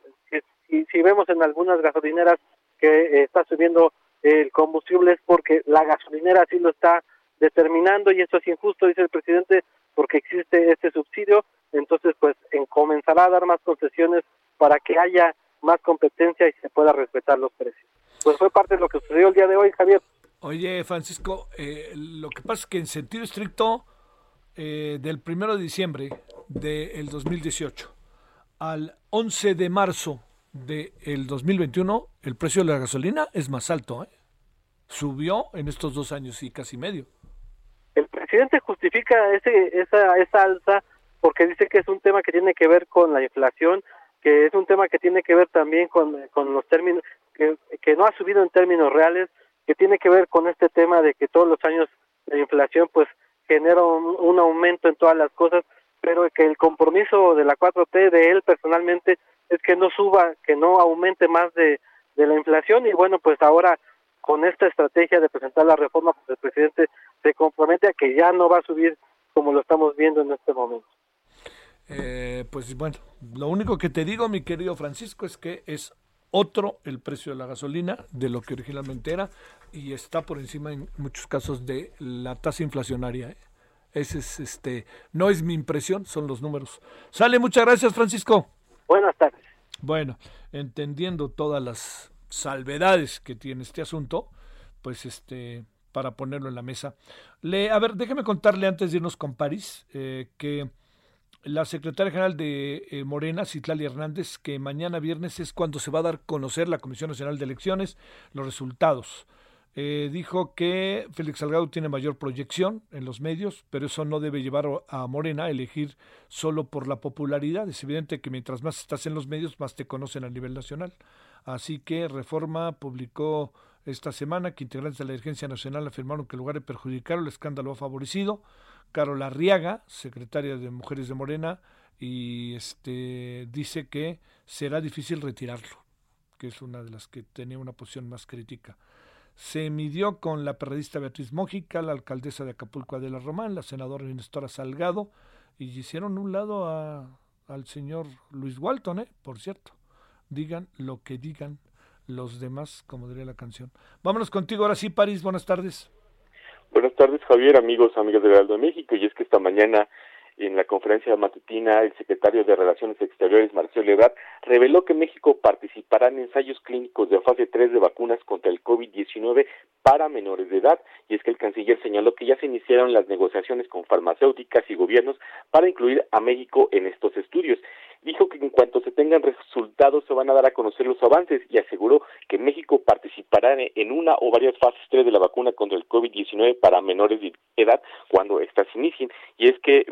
[SPEAKER 8] si, si vemos en algunas gasolineras que eh, está subiendo el combustible es porque la gasolinera así lo está determinando y esto es injusto, dice el presidente, porque existe este subsidio, entonces pues en, comenzará a dar más concesiones para que haya más competencia y se pueda respetar los precios. Pues fue parte de lo que sucedió el día de hoy, Javier.
[SPEAKER 1] Oye, Francisco, eh, lo que pasa es que en sentido estricto, eh, del primero de diciembre del 2018 al 11 de marzo del 2021, el precio de la gasolina es más alto. ¿eh? Subió en estos dos años y casi medio.
[SPEAKER 8] El presidente justifica ese, esa, esa alza porque dice que es un tema que tiene que ver con la inflación, que es un tema que tiene que ver también con, con los términos, que, que no ha subido en términos reales, que tiene que ver con este tema de que todos los años la inflación pues genera un, un aumento en todas las cosas, pero que el compromiso de la 4T de él personalmente es que no suba, que no aumente más de, la inflación y bueno, pues ahora con esta estrategia de presentar la reforma, pues el presidente se compromete a que ya no va a subir como lo estamos viendo en este momento.
[SPEAKER 1] Eh, pues bueno, lo único que te digo, mi querido Francisco, es que es otro el precio de la gasolina de lo que originalmente era y está por encima en muchos casos de la tasa inflacionaria. ¿eh? Ese es este, no es mi impresión, son los números. Sale, muchas gracias, Francisco.
[SPEAKER 8] Buenas tardes.
[SPEAKER 1] Bueno, entendiendo todas las salvedades que tiene este asunto, pues este para ponerlo en la mesa. Le, a ver, déjeme contarle antes de irnos con París eh, que la secretaria general de eh, Morena, Citlali Hernández, que mañana viernes es cuando se va a dar a conocer la Comisión Nacional de Elecciones los resultados. Eh, dijo que Félix Salgado tiene mayor proyección en los medios, pero eso no debe llevar a Morena a elegir solo por la popularidad. Es evidente que mientras más estás en los medios, más te conocen a nivel nacional. Así que Reforma publicó esta semana que integrantes de la Dirigencia Nacional afirmaron que en lugar de perjudicar el escándalo ha favorecido. Carol Arriaga, secretaria de Mujeres de Morena, y este dice que será difícil retirarlo, que es una de las que tenía una posición más crítica se midió con la periodista Beatriz Mójica, la alcaldesa de Acapulco Adela Román, la senadora Nestora Salgado, y hicieron un lado a, al señor Luis Walton, ¿eh? por cierto. Digan lo que digan los demás, como diría la canción. Vámonos contigo ahora sí, París, buenas tardes.
[SPEAKER 9] Buenas tardes, Javier, amigos, amigas del Heraldo de México. Y es que esta mañana en la conferencia matutina, el secretario de Relaciones Exteriores, Marcelo Ebrard, reveló que México participará en ensayos clínicos de fase 3 de vacunas contra el COVID-19 para menores de edad. Y es que el canciller señaló que ya se iniciaron las negociaciones con farmacéuticas y gobiernos para incluir a México en estos estudios. Dijo que en cuanto se tengan resultados se van a dar a conocer los avances y aseguró que México participará en una o varias fases 3 de la vacuna contra el COVID-19 para menores de edad cuando éstas inicien. Y es que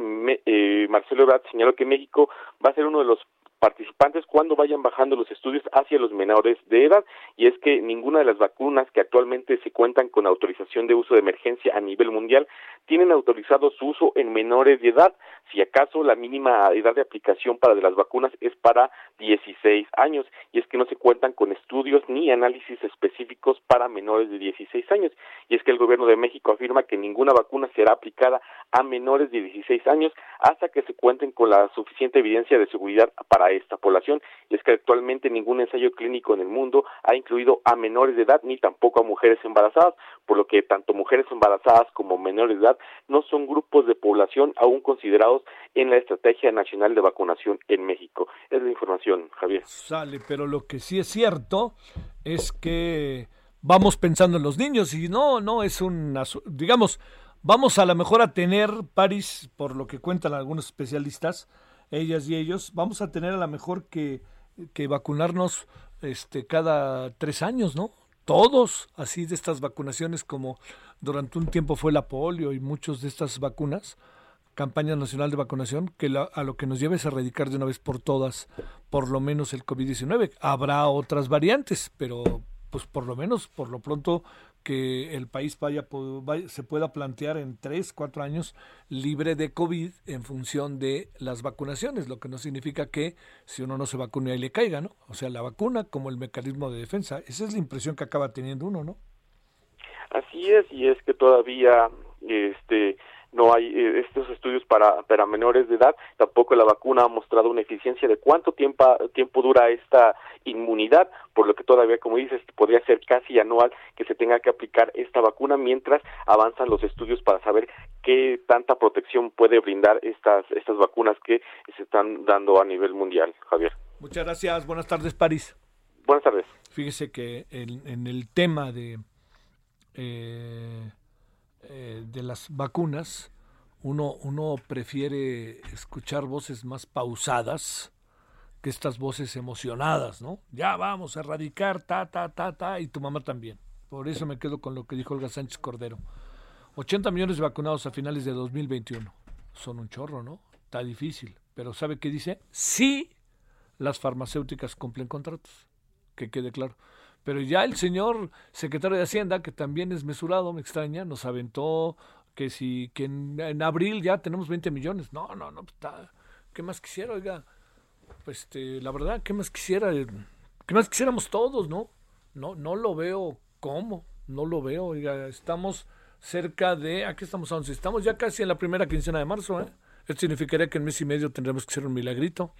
[SPEAKER 9] eh, Marcelo Ebrard señaló que México va a ser uno de los participantes cuando vayan bajando los estudios hacia los menores de edad. Y es que ninguna de las vacunas que actualmente se cuentan con autorización de uso de emergencia a nivel mundial tienen autorizado su uso en menores de edad. Si acaso la mínima edad de aplicación para de las vacunas es para 16 años. Y es que no se cuentan con estudios ni análisis específicos para menores de 16 años. Y es que el gobierno de México afirma que ninguna vacuna será aplicada a menores de 16 años hasta que se cuenten con la suficiente evidencia de seguridad para esta población es que actualmente ningún ensayo clínico en el mundo ha incluido a menores de edad ni tampoco a mujeres embarazadas, por lo que tanto mujeres embarazadas como menores de edad no son grupos de población aún considerados en la Estrategia Nacional de Vacunación en México. Es la información, Javier.
[SPEAKER 1] Sale, pero lo que sí es cierto es que vamos pensando en los niños y no, no es un, digamos, vamos a lo mejor a tener, París, por lo que cuentan algunos especialistas, ellas y ellos, vamos a tener a lo mejor que, que vacunarnos este, cada tres años, ¿no? Todos, así de estas vacunaciones como durante un tiempo fue la polio y muchas de estas vacunas, campaña nacional de vacunación, que a lo que nos lleve es erradicar de una vez por todas, por lo menos el COVID-19. Habrá otras variantes, pero pues por lo menos, por lo pronto, que el país vaya, se pueda plantear en tres, cuatro años libre de COVID en función de las vacunaciones, lo que no significa que si uno no se vacune ahí le caiga, ¿no? O sea, la vacuna como el mecanismo de defensa, esa es la impresión que acaba teniendo uno, ¿no?
[SPEAKER 9] Así es, y es que todavía este no hay eh, estos estudios para, para menores de edad, tampoco la vacuna ha mostrado una eficiencia de cuánto tiempo, tiempo dura esta inmunidad, por lo que todavía, como dices, podría ser casi anual que se tenga que aplicar esta vacuna mientras avanzan los estudios para saber qué tanta protección puede brindar estas, estas vacunas que se están dando a nivel mundial, Javier.
[SPEAKER 1] Muchas gracias, buenas tardes, París.
[SPEAKER 9] Buenas tardes.
[SPEAKER 1] Fíjese que en, en el tema de... Eh, eh, de las vacunas, uno, uno prefiere escuchar voces más pausadas que estas voces emocionadas, ¿no? Ya vamos a erradicar, ta, ta, ta, ta, y tu mamá también. Por eso me quedo con lo que dijo Olga Sánchez Cordero. 80 millones de vacunados a finales de 2021. Son un chorro, ¿no? Está difícil. Pero ¿sabe qué dice? Sí, las farmacéuticas cumplen contratos. Que quede claro. Pero ya el señor secretario de Hacienda, que también es mesurado, me extraña, nos aventó que si que en, abril ya tenemos 20 millones. No, no, no, pues está, ¿qué más quisiera, oiga? Pues este, la verdad, ¿qué más quisiera? ¿Qué más quisiéramos todos, no? No, no lo veo cómo, no lo veo, oiga, estamos cerca de, aquí estamos a 11, estamos ya casi en la primera quincena de marzo, ¿eh? Esto significaría que en mes y medio tendremos que hacer un milagrito.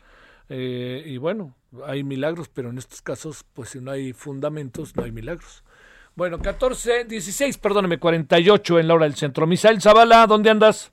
[SPEAKER 1] Eh, y bueno, hay milagros, pero en estos casos, pues si no hay fundamentos, no hay milagros. Bueno, 14, 16, perdóneme, 48 en la hora del centro. Misael Zavala, ¿dónde andas?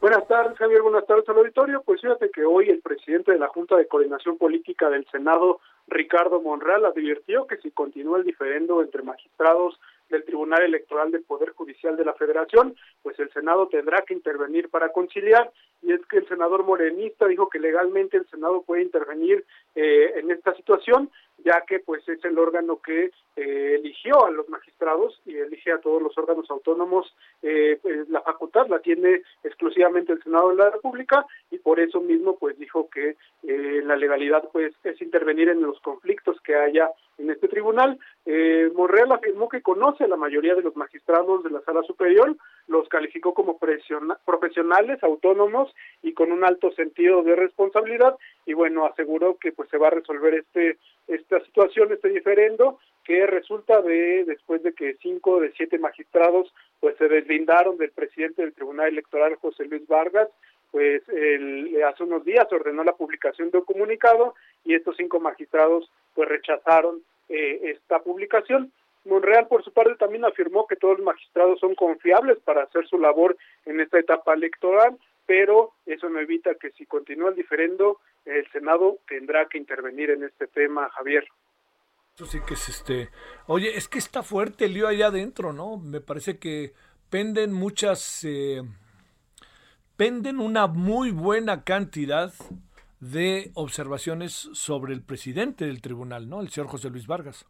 [SPEAKER 10] Buenas tardes, Javier. Buenas tardes al auditorio. Pues fíjate que hoy el presidente de la Junta de Coordinación Política del Senado, Ricardo Monreal, advirtió que si continúa el diferendo entre magistrados del Tribunal Electoral del Poder Judicial de la Federación, pues el Senado tendrá que intervenir para conciliar. Y es que el senador morenista dijo que legalmente el Senado puede intervenir eh, en esta situación, ya que pues es el órgano que eh, eligió a los magistrados y elige a todos los órganos autónomos. Eh, pues, la facultad la tiene exclusivamente el Senado de la República y por eso mismo pues dijo que la legalidad pues es intervenir en los conflictos que haya en este tribunal. Eh, Monreal afirmó que conoce a la mayoría de los magistrados de la sala superior, los calificó como profesionales, autónomos y con un alto sentido de responsabilidad y bueno, aseguró que pues se va a resolver este esta situación, este diferendo que resulta de después de que cinco de siete magistrados pues se deslindaron del presidente del Tribunal Electoral José Luis Vargas pues el, hace unos días ordenó la publicación de un comunicado y estos cinco magistrados pues rechazaron eh, esta publicación. Monreal, por su parte, también afirmó que todos los magistrados son confiables para hacer su labor en esta etapa electoral, pero eso no evita que si continúa el diferendo, el Senado tendrá que intervenir en este tema, Javier.
[SPEAKER 1] Eso sí que es este. Oye, es que está fuerte el lío allá adentro, ¿no? Me parece que penden muchas. Eh, penden una muy buena cantidad de observaciones sobre el presidente del tribunal, ¿no? El señor José Luis Vargas.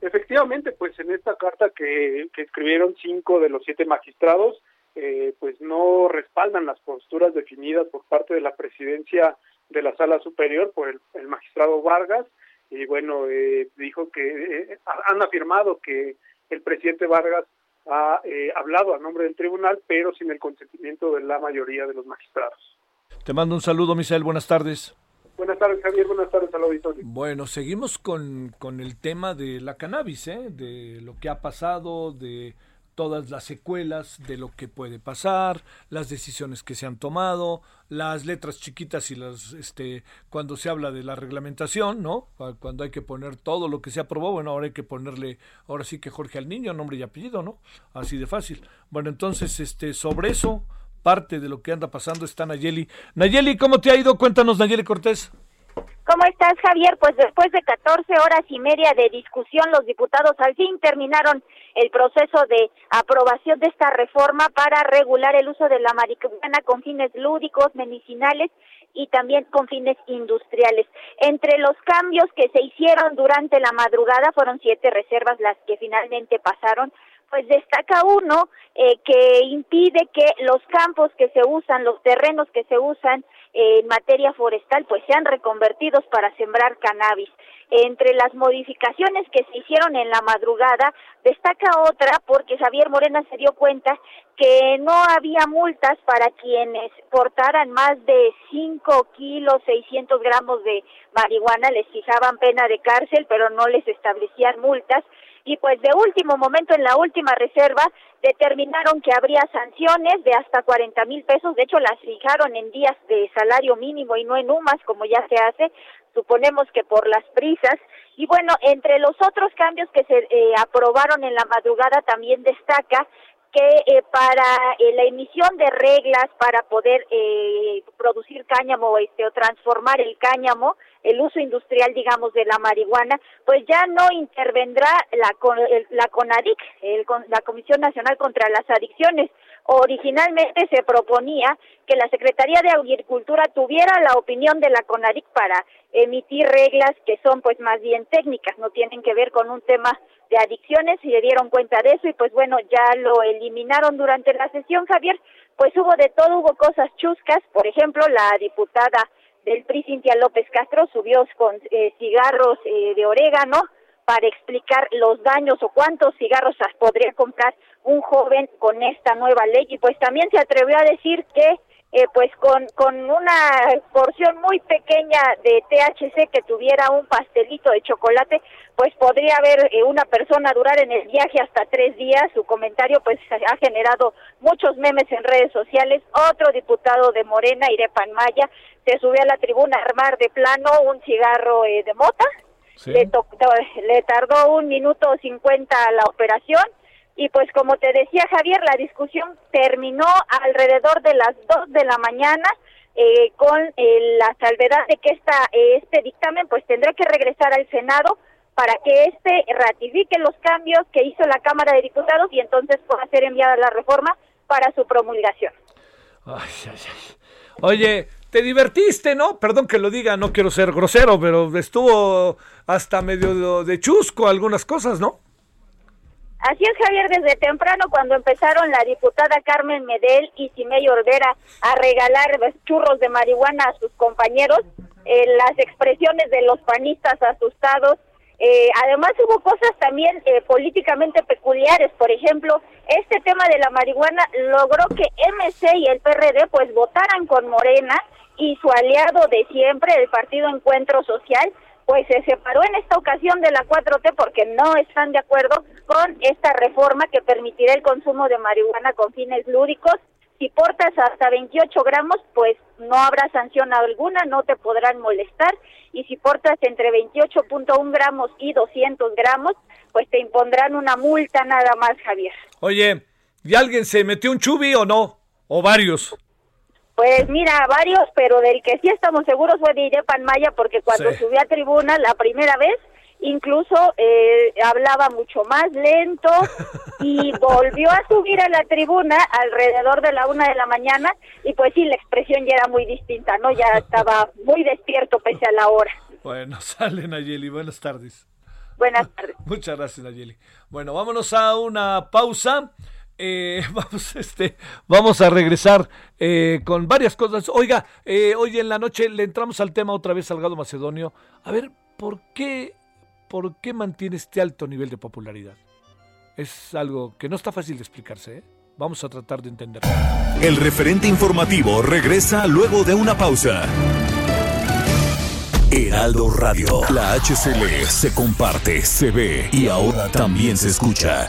[SPEAKER 10] Efectivamente, pues en esta carta que, escribieron cinco de los siete magistrados, eh, pues no respaldan las posturas definidas por parte de la presidencia de la sala superior por el, magistrado Vargas y bueno eh, dijo que eh, han afirmado que el presidente Vargas ha hablado a nombre del tribunal pero sin el consentimiento de la mayoría de los magistrados.
[SPEAKER 1] Te mando un saludo, Misael. Buenas tardes.
[SPEAKER 10] Buenas tardes, Javier. Buenas tardes al auditorio.
[SPEAKER 1] Bueno, seguimos con, con el tema de la cannabis, ¿eh? de lo que ha pasado, de todas las secuelas de lo que puede pasar, las decisiones que se han tomado, las letras chiquitas y las este cuando se habla de la reglamentación, ¿no? Cuando hay que poner todo lo que se aprobó, bueno, ahora hay que ponerle ahora sí que Jorge al niño, nombre y apellido, ¿no? Así de fácil. Bueno, entonces este sobre eso parte de lo que anda pasando está Nayeli. Nayeli, ¿cómo te ha ido? Cuéntanos, Nayeli Cortés.
[SPEAKER 11] ¿Cómo estás, Javier? Pues después de 14 horas y media de discusión, los diputados al fin terminaron el proceso de aprobación de esta reforma para regular el uso de la marihuana con fines lúdicos, medicinales y también con fines industriales. Entre los cambios que se hicieron durante la madrugada fueron siete reservas las que finalmente pasaron pues destaca uno eh, que impide que los campos que se usan, los terrenos que se usan en materia forestal, pues sean reconvertidos para sembrar cannabis. Entre las modificaciones que se hicieron en la madrugada, destaca otra porque Javier Morena se dio cuenta que no había multas para quienes portaran más de 5 kilos 600 gramos de marihuana, les fijaban pena de cárcel, pero no les establecían multas y pues de último momento en la última reserva determinaron que habría sanciones de hasta 40 mil pesos, de hecho las fijaron en días de salario mínimo y no en UMAS como ya se hace, suponemos que por las prisas. Y bueno, entre los otros cambios que se eh, aprobaron en la madrugada también destaca que eh, para eh, la emisión de reglas para poder producir cáñamo este, o transformar el cáñamo, el uso industrial, digamos, de la marihuana, pues ya no intervendrá la, la CONADIC, la Comisión Nacional contra las Adicciones. Originalmente se proponía que la Secretaría de Agricultura tuviera la opinión de la CONADIC para emitir reglas que son pues más bien técnicas, no tienen que ver con un tema de adicciones y se dieron cuenta de eso y pues bueno, ya lo eliminaron durante la sesión, Javier, pues hubo de todo, hubo cosas chuscas, por ejemplo, la diputada del PRI Cintia López Castro subió con eh, cigarros eh, de orégano para explicar los daños o cuántos cigarros podría comprar un joven con esta nueva ley y pues también se atrevió a decir que eh, pues con, con una porción muy pequeña de THC que tuviera un pastelito de chocolate, pues podría haber eh, una persona durar en el viaje hasta tres días. Su comentario pues ha generado muchos memes en redes sociales. Otro diputado de Morena, Irepan Maya, se subió a la tribuna a armar de plano un cigarro eh, de mota. Le, le tardó un minuto cincuenta la operación y pues como te decía Javier, la discusión terminó alrededor de las 2 de la mañana eh, con eh, la salvedad de que esta, este dictamen pues tendrá que regresar al Senado para que éste ratifique los cambios que hizo la Cámara de Diputados y entonces pueda ser enviada la reforma para su promulgación.
[SPEAKER 1] Oye, te divertiste, ¿no? Perdón que lo diga, no quiero ser grosero, pero estuvo hasta medio de chusco algunas cosas, ¿no?
[SPEAKER 11] Así es, Javier, desde temprano cuando empezaron la diputada Carmen Medel y Simey Ordera a regalar churros de marihuana a sus compañeros, eh, las expresiones de los panistas asustados, eh, además hubo cosas también eh, políticamente peculiares, por ejemplo, este tema de la marihuana logró que MC y el PRD pues votaran con Morena y su aliado de siempre, el Partido Encuentro Social, pues se separó en esta ocasión de la 4T porque no están de acuerdo con esta reforma que permitirá el consumo de marihuana con fines lúdicos. Si portas hasta 28 gramos, pues no habrá sanción alguna, no te podrán molestar. Y si portas entre 28.1 gramos y 200 gramos, pues te impondrán una multa nada más, Javier.
[SPEAKER 1] Oye, ¿y alguien se metió un chubi o no? ¿O varios?
[SPEAKER 11] Pues mira, varios, pero del que sí estamos seguros fue de Irepan Maya, porque cuando
[SPEAKER 1] Sí.
[SPEAKER 11] subió a tribuna la primera vez, incluso eh, hablaba mucho más lento y volvió a subir a la tribuna alrededor de la una de la mañana y pues sí, la expresión ya era muy distinta, ¿no? Ya estaba muy despierto pese a la hora.
[SPEAKER 1] Bueno, sale Nayeli, buenas tardes.
[SPEAKER 11] Buenas tardes.
[SPEAKER 1] Muchas gracias, Nayeli. Bueno, vámonos a una pausa. Eh, vamos, este, vamos a regresar eh, con varias cosas. Oiga, eh, hoy en la noche le entramos al tema otra vez Salgado Macedonio. A ver, ¿por qué, por qué mantiene este alto nivel de popularidad? Es algo que no está fácil de explicarse. ¿eh? Vamos a tratar de entenderlo.
[SPEAKER 2] El referente informativo regresa luego de una pausa. Heraldo Radio. La HCL se comparte, se ve y ahora también se escucha.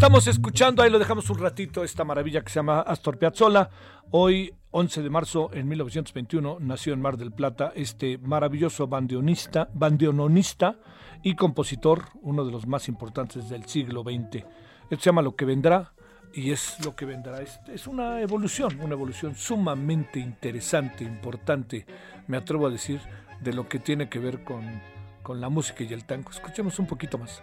[SPEAKER 1] Estamos escuchando, ahí lo dejamos un ratito, esta maravilla que se llama Astor Piazzolla. Hoy, 11 de marzo, en 1921, nació en Mar del Plata este maravilloso bandoneonista y compositor, uno de los más importantes del siglo XX. Esto se llama Lo que vendrá y es lo que vendrá. Es una evolución, una evolución sumamente interesante, importante, me atrevo a decir, de lo que tiene que ver con, con la música y el tango. Escuchemos un poquito más.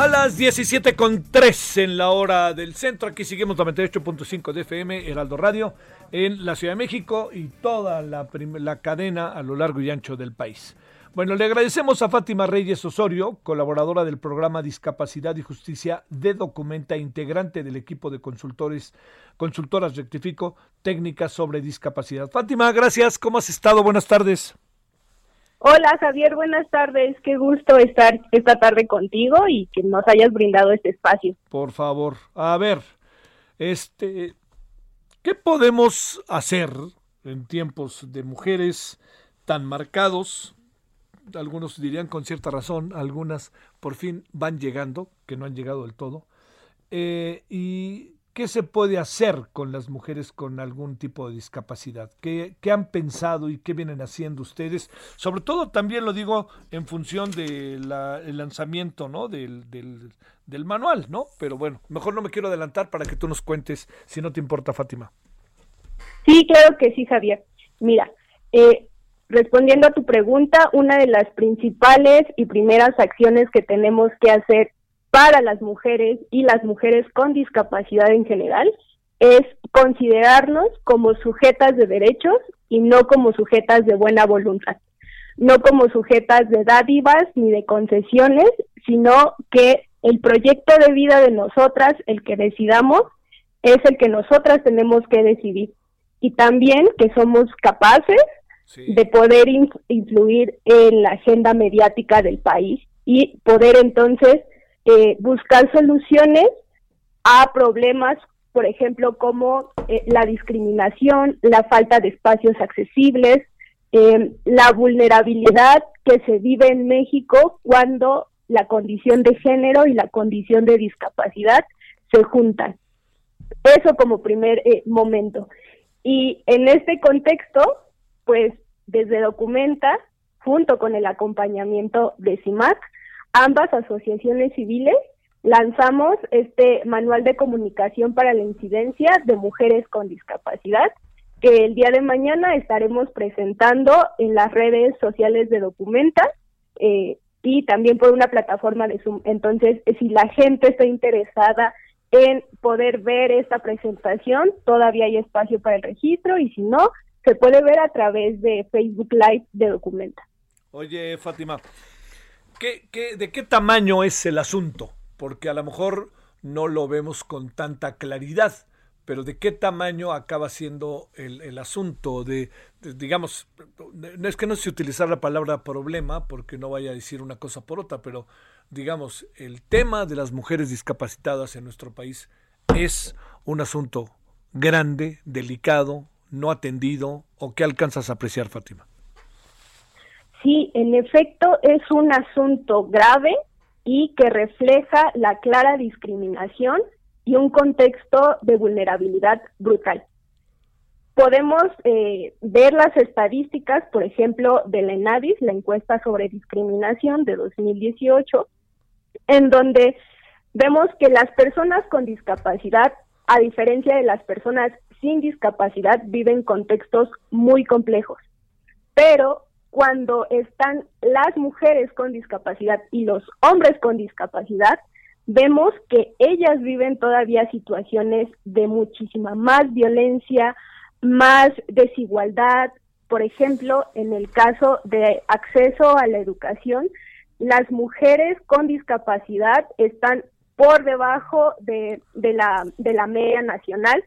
[SPEAKER 1] A las 17 con 3 en la hora del centro, aquí seguimos 98.5 de FM, Heraldo Radio, en la Ciudad de México y toda la, la cadena a lo largo y ancho del país. Bueno, le agradecemos a Fátima Reyes Osorio, colaboradora del programa Discapacidad y Justicia de Documenta, integrante del equipo de consultores, consultoras, rectifico, técnicas sobre discapacidad. Fátima, gracias, ¿cómo has estado? Buenas tardes.
[SPEAKER 12] Hola Javier, buenas tardes. Qué gusto estar esta tarde contigo y que nos hayas brindado este espacio.
[SPEAKER 1] Por favor, a ver, Este, ¿qué podemos hacer en tiempos de mujeres tan marcados? Algunos dirían con cierta razón, algunas por fin van llegando, que no han llegado del todo. Eh, ¿Y qué se puede hacer con las mujeres con algún tipo de discapacidad? ¿Qué, han pensado y qué vienen haciendo ustedes? Sobre todo también lo digo en función del lanzamiento ¿no? Del, del, del, manual, ¿no? Pero bueno, mejor no me quiero adelantar para que tú nos cuentes, si no te importa, Fátima.
[SPEAKER 12] Sí, claro que sí, Javier. Mira, eh, respondiendo a tu pregunta, una de las principales y primeras acciones que tenemos que hacer para las mujeres y las mujeres con discapacidad en general es considerarnos como sujetas de derechos y no como sujetas de buena voluntad, no como sujetas de dádivas ni de concesiones, sino que el proyecto de vida de nosotras, el que decidamos, es el que nosotras tenemos que decidir. Y también que somos capaces de poder influir en la agenda mediática del país y poder entonces eh, buscar soluciones a problemas, por ejemplo, como eh, la discriminación, la falta de espacios accesibles, eh, la vulnerabilidad que se vive en México cuando la condición de género y la condición de discapacidad se juntan. Eso como primer momento. Y en este contexto, pues desde Documenta, junto con el acompañamiento de CIMAC, ambas asociaciones civiles lanzamos este manual de comunicación para la incidencia de mujeres con discapacidad que el día de mañana estaremos presentando en las redes sociales de Documenta eh, y también por una plataforma de Zoom. Entonces, si la gente está interesada en poder ver esta presentación, todavía hay espacio para el registro y si no, se puede ver a través de Facebook Live de Documenta.
[SPEAKER 1] Oye, Fátima, ¿qué, de qué tamaño es el asunto? Porque a lo mejor no lo vemos con tanta claridad, pero ¿de qué tamaño acaba siendo el, asunto? De, digamos, no es que no se utilizar la palabra problema, porque no vaya a decir una cosa por otra, pero digamos, el tema de las mujeres discapacitadas en nuestro país es un asunto grande, delicado, no atendido, o qué alcanzas a apreciar, Fátima?
[SPEAKER 12] Sí, en efecto es un asunto grave y que refleja la clara discriminación y un contexto de vulnerabilidad brutal. Podemos eh, ver las estadísticas, por ejemplo, de la ENADIS, la encuesta sobre discriminación de 2018, en donde vemos que las personas con discapacidad, a diferencia de las personas sin discapacidad, viven contextos muy complejos. Pero cuando están las mujeres con discapacidad y los hombres con discapacidad, vemos que ellas viven todavía situaciones de muchísima más violencia, más desigualdad. Por ejemplo, en el caso de acceso a la educación, las mujeres con discapacidad están por debajo de, la, de la media nacional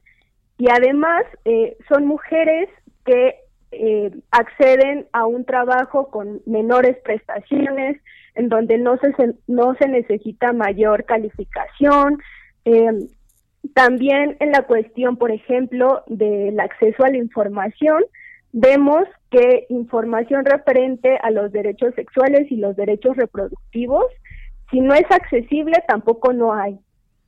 [SPEAKER 12] y además eh, son mujeres que eh, acceden a un trabajo con menores prestaciones, en donde no se, no se necesita mayor calificación. Eh, también en la cuestión, por ejemplo, del acceso a la información, vemos que información referente a los derechos sexuales y los derechos reproductivos, si no es accesible, tampoco no hay.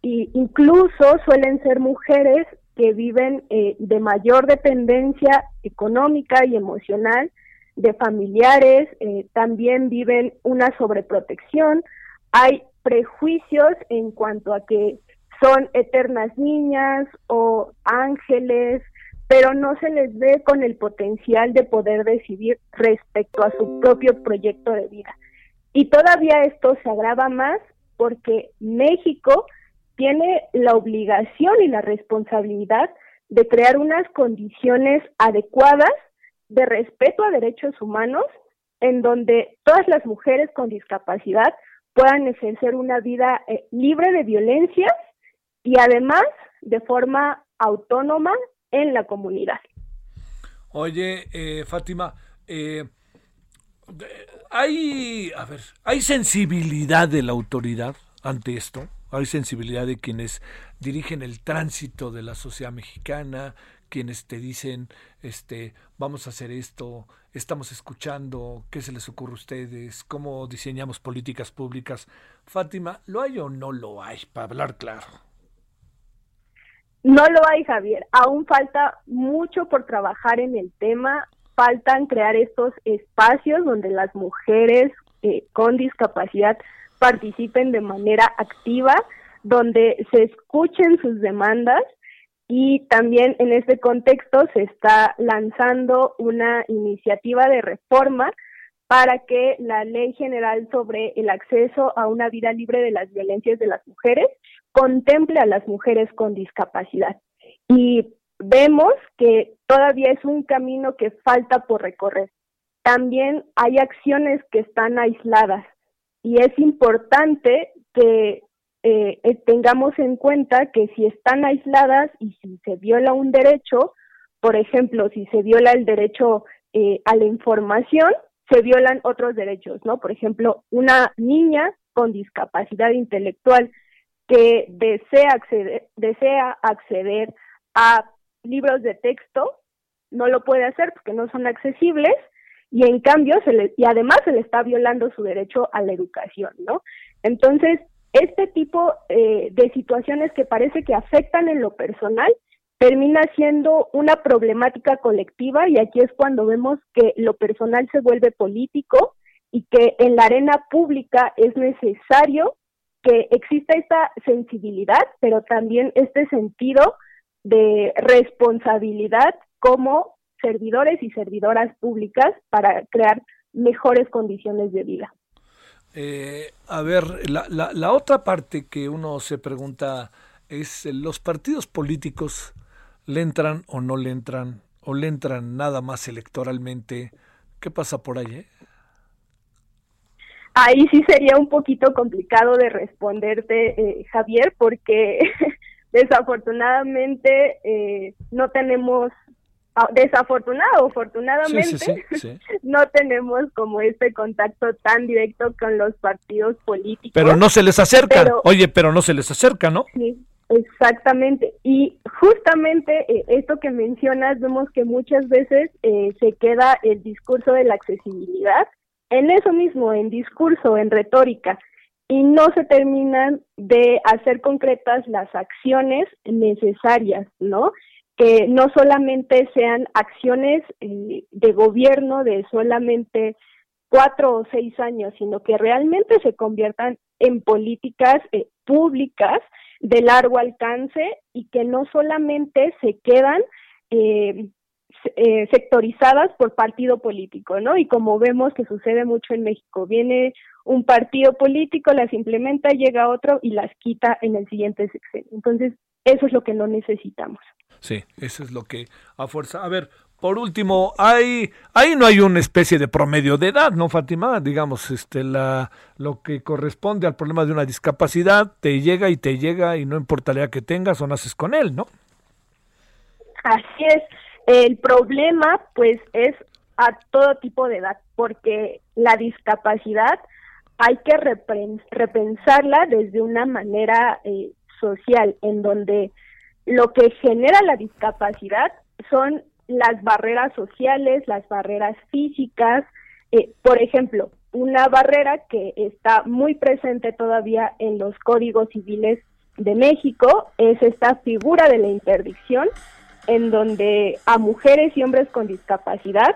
[SPEAKER 12] Y incluso suelen ser mujeres que viven eh, de mayor dependencia económica y emocional de familiares, eh, también viven una sobreprotección, hay prejuicios en cuanto a que son eternas niñas o ángeles, pero no se les ve con el potencial de poder decidir respecto a su propio proyecto de vida. Y todavía esto se agrava más porque México tiene la obligación y la responsabilidad de crear unas condiciones adecuadas de respeto a derechos humanos en donde todas las mujeres con discapacidad puedan ejercer una vida eh, libre de violencia y además de forma autónoma en la comunidad.
[SPEAKER 1] Oye, eh, Fátima, eh, hay, a ver, ¿hay sensibilidad de la autoridad ante esto? Hay sensibilidad de quienes dirigen el tránsito de la sociedad mexicana, quienes te dicen, este, vamos a hacer esto, estamos escuchando, qué se les ocurre a ustedes, cómo diseñamos políticas públicas. Fátima, ¿lo hay o no lo hay? Para hablar claro.
[SPEAKER 12] No lo hay, Javier. Aún falta mucho por trabajar en el tema. Faltan crear estos espacios donde las mujeres eh, con discapacidad participen de manera activa, donde se escuchen sus demandas y también en este contexto se está lanzando una iniciativa de reforma para que la Ley General sobre el acceso a una vida libre de las violencias de las mujeres contemple a las mujeres con discapacidad. Y vemos que todavía es un camino que falta por recorrer. También hay acciones que están aisladas y es importante que eh, eh, tengamos en cuenta que si están aisladas y si se viola un derecho, por ejemplo, si se viola el derecho eh, a la información, se violan otros derechos, ¿no? Por ejemplo, una niña con discapacidad intelectual que desea desea acceder a libros de texto, no lo puede hacer porque no son accesibles y en cambio se le, y además se le está violando su derecho a la educación, ¿no? Entonces, este tipo eh, de situaciones que parece que afectan en lo personal termina siendo una problemática colectiva y aquí es cuando vemos que lo personal se vuelve político y que en la arena pública es necesario que exista esta sensibilidad, pero también este sentido de responsabilidad como servidores y servidoras públicas para crear mejores condiciones de vida.
[SPEAKER 1] Eh, a ver, la, la, la, otra parte que uno se pregunta es, ¿los partidos políticos le entran o no le entran? ¿O le entran nada más electoralmente? ¿Qué pasa por ahí? Eh?
[SPEAKER 12] Ahí sí sería un poquito complicado de responderte, eh, Javier, porque desafortunadamente eh, no tenemos desafortunado, afortunadamente, no tenemos como este contacto tan directo con los partidos políticos.
[SPEAKER 1] Pero no se les acerca, oye, pero no se les acerca, ¿no?
[SPEAKER 12] Sí, exactamente. Y justamente eh, esto que mencionas, vemos que muchas veces eh, se queda el discurso de la accesibilidad en eso mismo, en discurso, en retórica, y no se terminan de hacer concretas las acciones necesarias, ¿no? Que no solamente sean acciones eh, de gobierno de solamente cuatro o seis años, sino que realmente se conviertan en políticas eh, públicas de largo alcance y que no solamente se quedan eh, sectorizadas por partido político, ¿no? Y como vemos que sucede mucho en México, viene un partido político, las implementa, llega otro y las quita en el siguiente sexenio. Entonces, eso es lo que no necesitamos.
[SPEAKER 1] Sí, eso es lo que a fuerza. A ver, por último, hay, ahí no hay una especie de promedio de edad, ¿no, Fátima? Digamos, este, la, lo que corresponde al problema de una discapacidad te llega y te llega y no importa la edad que tengas o naces con él, ¿no?
[SPEAKER 12] Así es. El problema, pues, es a todo tipo de edad, porque la discapacidad hay que repensarla desde una manera eh, social, en donde lo que genera la discapacidad son las barreras sociales, las barreras físicas. Eh, por ejemplo, una barrera que está muy presente todavía en los códigos civiles de México es esta figura de la interdicción, en donde a mujeres y hombres con discapacidad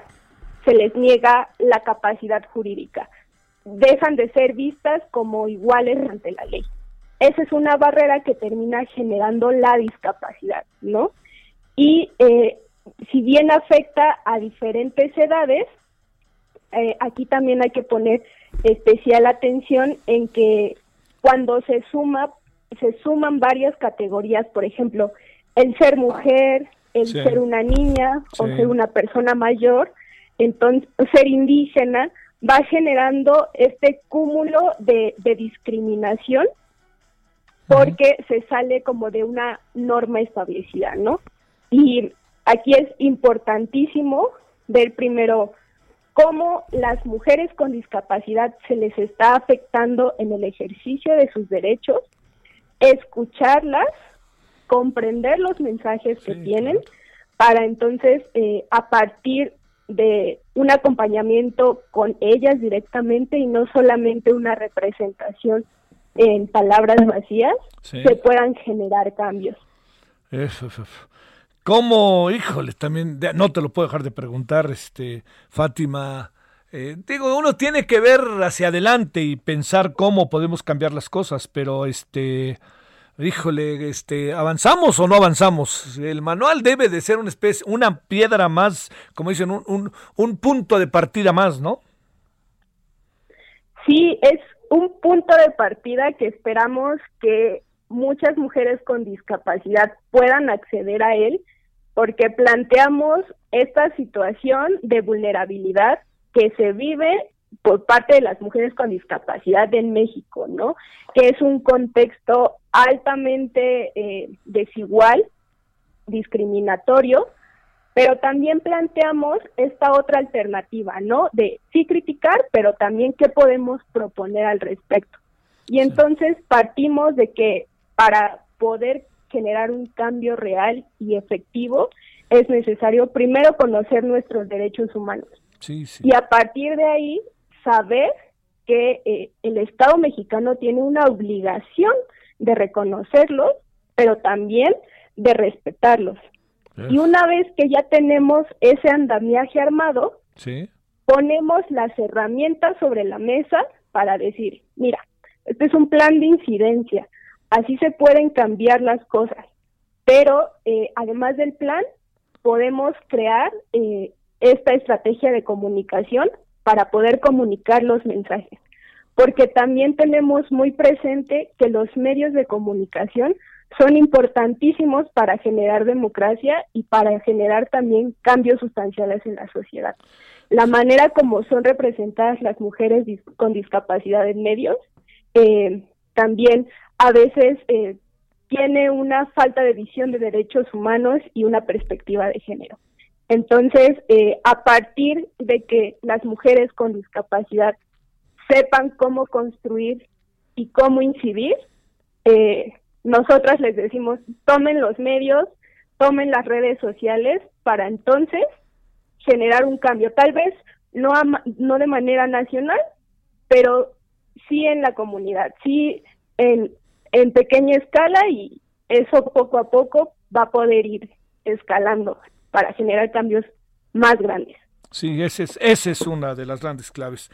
[SPEAKER 12] se les niega la capacidad jurídica. Dejan de ser vistas como iguales ante la ley esa es una barrera que termina generando la discapacidad, ¿no? Y eh, si bien afecta a diferentes edades, eh, aquí también hay que poner especial atención en que cuando se suma, se suman varias categorías, por ejemplo, el ser mujer, el ser una niña o ser una persona mayor, entonces ser indígena, va generando este cúmulo de, de discriminación porque se sale como de una norma establecida, ¿no? Y aquí es importantísimo ver primero cómo las mujeres con discapacidad se les está afectando en el ejercicio de sus derechos escucharlas, comprender los mensajes que tienen, para entonces, eh, a partir de un acompañamiento con ellas directamente y no solamente una representación en palabras vacías, se puedan generar cambios.
[SPEAKER 1] Eso, eso. ¿Cómo, híjole, también, no te lo puedo dejar de preguntar, este, Fátima, eh, digo, uno tiene que ver hacia adelante y pensar cómo podemos cambiar las cosas, pero este, híjole, este, ¿avanzamos o no avanzamos? El manual debe de ser una especie, una piedra más, como dicen, un, un, un punto de partida más, ¿no?
[SPEAKER 12] Sí, es un punto de partida que esperamos que muchas mujeres con discapacidad puedan acceder a él, porque planteamos esta situación de vulnerabilidad que se vive por parte de las mujeres con discapacidad en México, ¿no? Que es un contexto altamente eh, desigual, discriminatorio, pero también planteamos esta otra alternativa, ¿no? De sí criticar, pero también qué podemos proponer al respecto. Y entonces partimos de que para poder generar un cambio real y efectivo es necesario primero conocer nuestros derechos humanos. Y a partir de ahí, saber que eh, el Estado mexicano tiene una obligación de reconocerlos, pero también de respetarlos. Y una vez que ya tenemos ese andamiaje armado, ponemos las herramientas sobre la mesa para decir, mira, este es un plan de incidencia, así se pueden cambiar las cosas, pero eh, además del plan, podemos crear eh, esta estrategia de comunicación para poder comunicar los mensajes. Porque también tenemos muy presente que los medios de comunicación son importantísimos para generar democracia y para generar también cambios sustanciales en la sociedad. La manera como son representadas las mujeres con discapacidad en medios eh, también a veces eh, tiene una falta de visión de derechos humanos y una perspectiva de género. Entonces, eh, a partir de que las mujeres con discapacidad sepan cómo construir y cómo incidir, eh, nosotras les decimos, tomen los medios, tomen las redes sociales para entonces generar un cambio. Tal vez no, no de manera nacional, pero sí en la comunidad, sí en, en pequeña escala y eso poco a poco va a poder ir escalando para generar cambios más grandes.
[SPEAKER 1] Sí, esa es, ese es una de las grandes claves.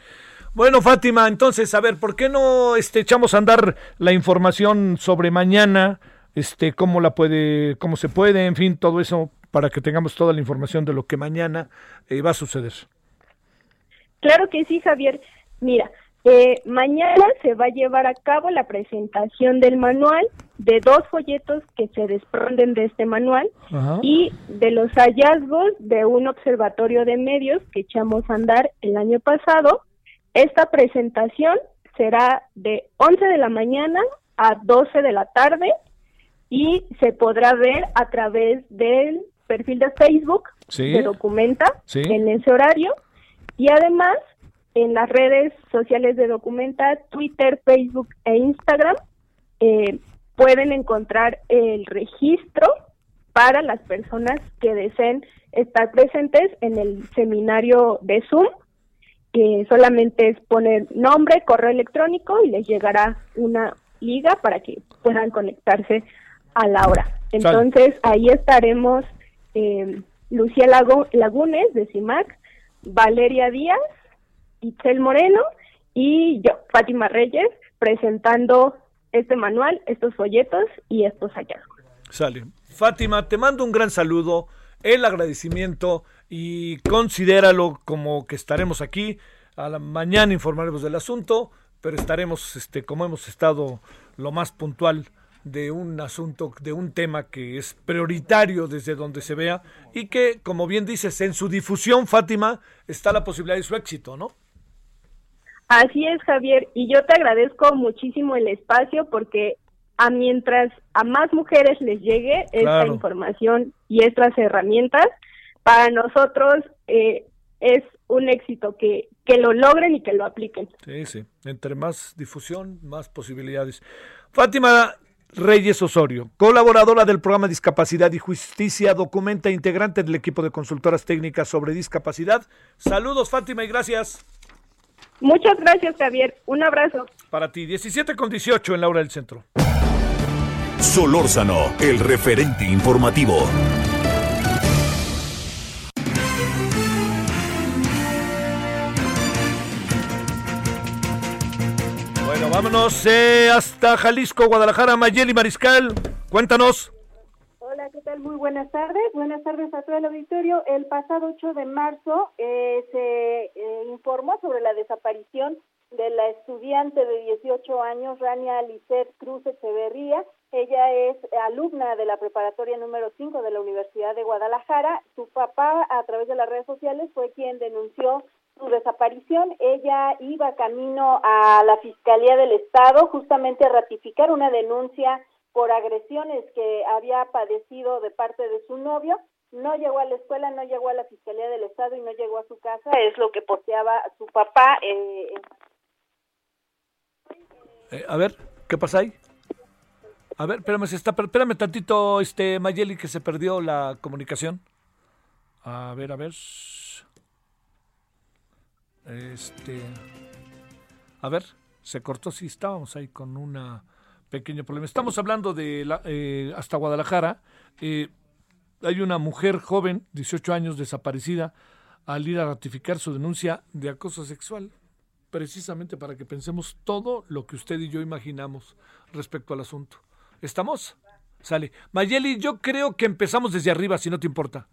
[SPEAKER 1] Bueno, Fátima, entonces, a ver, ¿por qué no este, echamos a andar la información sobre mañana? Este, cómo la puede, cómo se puede, en fin, todo eso para que tengamos toda la información de lo que mañana eh, va a suceder.
[SPEAKER 12] Claro que sí, Javier. Mira, eh, mañana se va a llevar a cabo la presentación del manual, de dos folletos que se desprenden de este manual y de los hallazgos de un observatorio de medios que echamos a andar el año pasado. Esta presentación será de 11 de la mañana a 12 de la tarde y se podrá ver a través del perfil de Facebook de Documenta en ese horario y además en las redes sociales de Documenta, Twitter, Facebook e Instagram, eh, pueden encontrar el registro para las personas que deseen estar presentes en el seminario de Zoom, que solamente es poner nombre, correo electrónico y les llegará una liga para que puedan conectarse a la hora. Entonces ahí estaremos eh, Lucía Lagunes de CIMAC, Valeria Díaz Itzel Moreno y yo, Fátima Reyes, presentando este manual, estos folletos y estos hallazgos.
[SPEAKER 1] Sale. Fátima, te mando un gran saludo, el agradecimiento y considéralo como que estaremos aquí. A la mañana informaremos del asunto, pero estaremos, este, como hemos estado, lo más puntual de un asunto, de un tema que es prioritario desde donde se vea y que, como bien dices, en su difusión, Fátima, está la posibilidad de su éxito, ¿no?
[SPEAKER 12] Así es, Javier, y yo te agradezco muchísimo el espacio porque a mientras a más mujeres les llegue esta información y estas herramientas, para nosotros eh, es un éxito que, que lo logren y que lo apliquen.
[SPEAKER 1] Sí, sí, entre más difusión, más posibilidades. Fátima, Reyes Osorio, colaboradora del programa Discapacidad y Justicia, documenta integrante del equipo de consultoras técnicas sobre discapacidad. Saludos, Fátima, y gracias.
[SPEAKER 12] Muchas gracias, Javier. Un abrazo.
[SPEAKER 1] Para ti, 17 con 18 en la hora del centro.
[SPEAKER 2] Solórzano, el referente informativo.
[SPEAKER 1] Vámonos eh, hasta Jalisco, Guadalajara, Mayeli Mariscal. Cuéntanos.
[SPEAKER 13] Hola, ¿qué tal? Muy buenas tardes. Buenas tardes a todo el auditorio. El pasado 8 de marzo eh, se eh, informó sobre la desaparición de la estudiante de 18 años, Rania Lisset Cruz Echeverría. Ella es alumna de la preparatoria número 5 de la Universidad de Guadalajara. Su papá, a través de las redes sociales, fue quien denunció su desaparición. Ella iba camino a la Fiscalía del Estado justamente a ratificar una denuncia por agresiones que había padecido de parte de su novio. No llegó a la escuela, no llegó a la Fiscalía del Estado y no llegó a su casa. Es lo que posteaba su papá. Eh,
[SPEAKER 1] a ver, ¿qué pasa ahí? A ver, espérame, se está, espérame tantito, este Mayeli, que se perdió la comunicación. A ver, a ver. Este. A ver, se cortó, sí, estábamos ahí con un pequeño problema. Estamos hablando de la, eh, hasta Guadalajara. Eh, hay una mujer joven, 18 años, desaparecida, al ir a ratificar su denuncia de acoso sexual, precisamente para que pensemos todo lo que usted y yo imaginamos respecto al asunto. ¿Estamos? Sale. Mayeli, yo creo que empezamos desde arriba, si no te importa.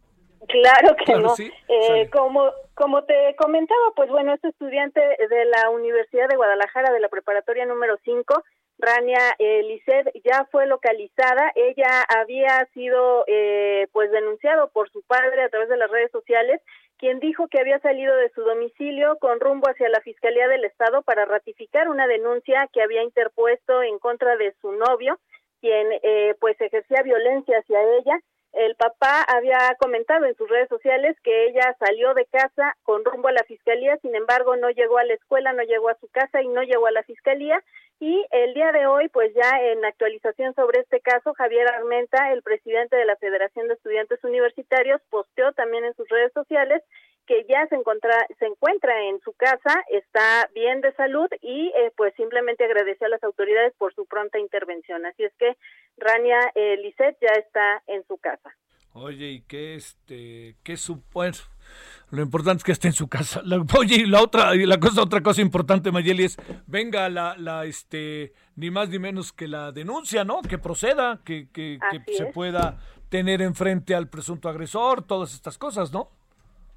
[SPEAKER 13] Claro que no. Eh, como, como te comentaba, pues bueno, este estudiante de la Universidad de Guadalajara, de la preparatoria número 5, Rania eh, ya fue localizada. Ella había sido eh, pues denunciado por su padre a través de las redes sociales, quien dijo que había salido de su domicilio con rumbo hacia la Fiscalía del Estado para ratificar una denuncia que había interpuesto en contra de su novio, quien eh, pues ejercía violencia hacia ella el papá había comentado en sus redes sociales que ella salió de casa con rumbo a la fiscalía, sin embargo no llegó a la escuela, no llegó a su casa y no llegó a la fiscalía. Y el día de hoy, pues ya en actualización sobre este caso, Javier Armenta, el presidente de la Federación de Estudiantes Universitarios, posteó también en sus redes sociales que ya se encuentra, se encuentra en su casa, está bien de salud y eh, pues simplemente agradeció a las autoridades por su pronta intervención. Así es que Rania eh, Lisset ya está en su casa.
[SPEAKER 1] Oye, y qué este, qué supone lo importante es que esté en su casa. oye, y la otra, y la cosa, otra cosa importante, Mayeli, es venga la, la, este, ni más ni menos que la denuncia, ¿no? Que proceda, que, que, que se pueda tener enfrente al presunto agresor, todas estas cosas, ¿no?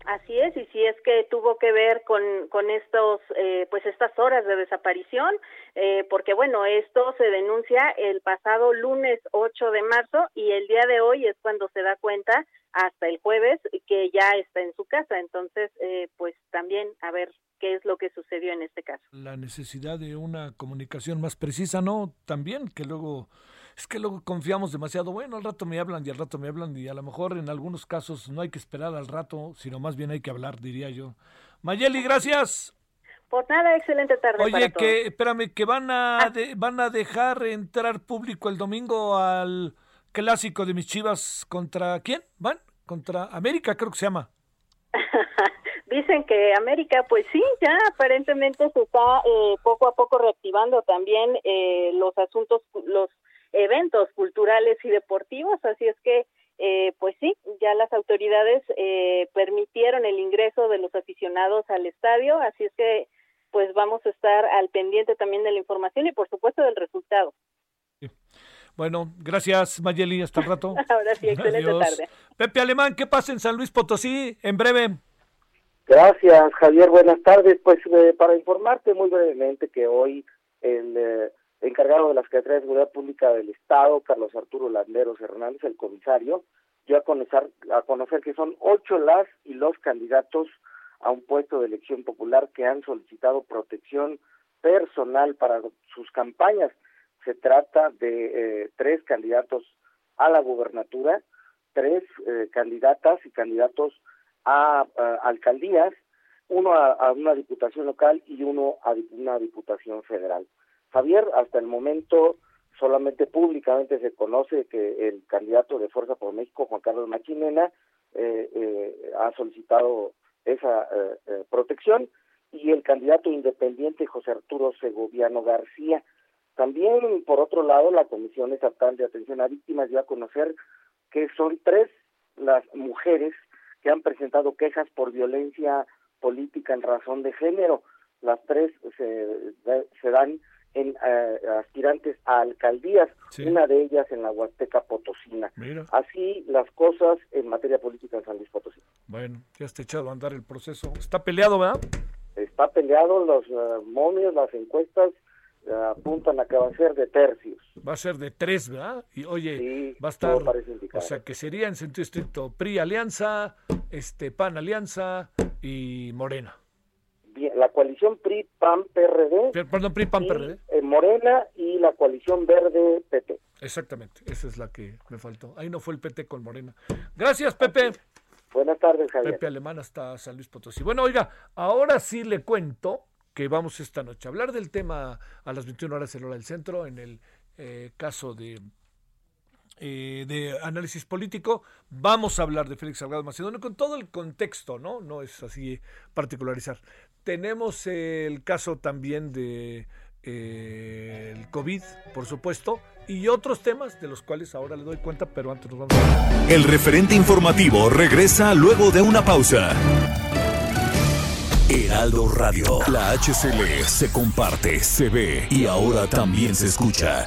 [SPEAKER 13] Así es, y si es que tuvo que ver con, con estos, eh, pues estas horas de desaparición, eh, porque bueno, esto se denuncia el pasado lunes 8 de marzo y el día de hoy es cuando se da cuenta hasta el jueves que ya está en su casa. Entonces, eh, pues también a ver qué es lo que sucedió en este caso.
[SPEAKER 1] La necesidad de una comunicación más precisa, ¿no? También que luego es que luego confiamos demasiado, bueno, al rato me hablan y al rato me hablan y a lo mejor en algunos casos no hay que esperar al rato, sino más bien hay que hablar, diría yo. Mayeli, gracias.
[SPEAKER 13] Por nada, excelente tarde.
[SPEAKER 1] Oye, que espérame, que van a ah. van a dejar entrar público el domingo al clásico de mis Chivas contra quién? ¿Van? Contra América, creo que se llama.
[SPEAKER 13] Dicen que América, pues sí, ya aparentemente se está eh, poco a poco reactivando también eh, los asuntos, los eventos culturales y deportivos, así es que eh, pues sí, ya las autoridades eh, permitieron el ingreso de los aficionados al estadio, así es que pues vamos a estar al pendiente también de la información y por supuesto del resultado.
[SPEAKER 1] Bueno, gracias Mayeli, hasta el rato.
[SPEAKER 13] Ahora sí, excelente tarde.
[SPEAKER 1] Pepe Alemán, ¿qué pasa en San Luis Potosí? En breve.
[SPEAKER 14] Gracias, Javier. Buenas tardes. Pues eh, para informarte muy brevemente que hoy el encargado de la Secretaría de Seguridad Pública del Estado, Carlos Arturo Landeros Hernández, el comisario, dio a conocer, a conocer que son ocho las y los candidatos a un puesto de elección popular que han solicitado protección personal para sus campañas. Se trata de eh, tres candidatos a la gubernatura, tres eh, candidatas y candidatos a, alcaldías, uno a, una diputación local y uno a una diputación federal. Javier, hasta el momento solamente públicamente se conoce que el candidato de Fuerza por México, Juan Carlos Machinena, eh, eh, ha solicitado esa eh, protección y el candidato independiente José Arturo Segoviano García. También, por otro lado, la Comisión Estatal de Atención a Víctimas dio a conocer que son tres las mujeres que han presentado quejas por violencia política en razón de género. Las tres se, se dan en eh, aspirantes a alcaldías, una de ellas en la Huasteca Potosina. Así las cosas en materia política en San Luis Potosí.
[SPEAKER 1] Bueno, ya está echado a andar el proceso. Está peleado, ¿verdad?
[SPEAKER 14] Está peleado, los uh, momios, las encuestas uh, apuntan a que va a ser de tercios.
[SPEAKER 1] Va a ser de tres, ¿verdad? Y oye, va a estar, o sea, que sería en sentido estricto PRI Alianza, este PAN Alianza y Morena
[SPEAKER 14] la coalición PRI-PAN-PRD.
[SPEAKER 1] Perdón, PRI-PAN-PRD.
[SPEAKER 14] Eh, Morena y la coalición Verde-PT.
[SPEAKER 1] Exactamente, esa es la que me faltó. Ahí no fue el PT con Morena. Gracias, Pepe.
[SPEAKER 14] Buenas tardes, Javier.
[SPEAKER 1] Pepe Alemán hasta San Luis Potosí. Bueno, oiga, ahora sí le cuento que vamos esta noche a hablar del tema a las 21 horas en hora del centro, en el eh, caso de eh, de análisis político. Vamos a hablar de Félix Salgado Macedonio con todo el contexto, ¿no? No es así particularizar. Tenemos el caso también de eh, el COVID, por supuesto, y otros temas de los cuales ahora le doy cuenta, pero antes nos vamos a...
[SPEAKER 2] El referente informativo regresa luego de una pausa. Heraldo Radio, la HCL se comparte, se ve y ahora también se escucha.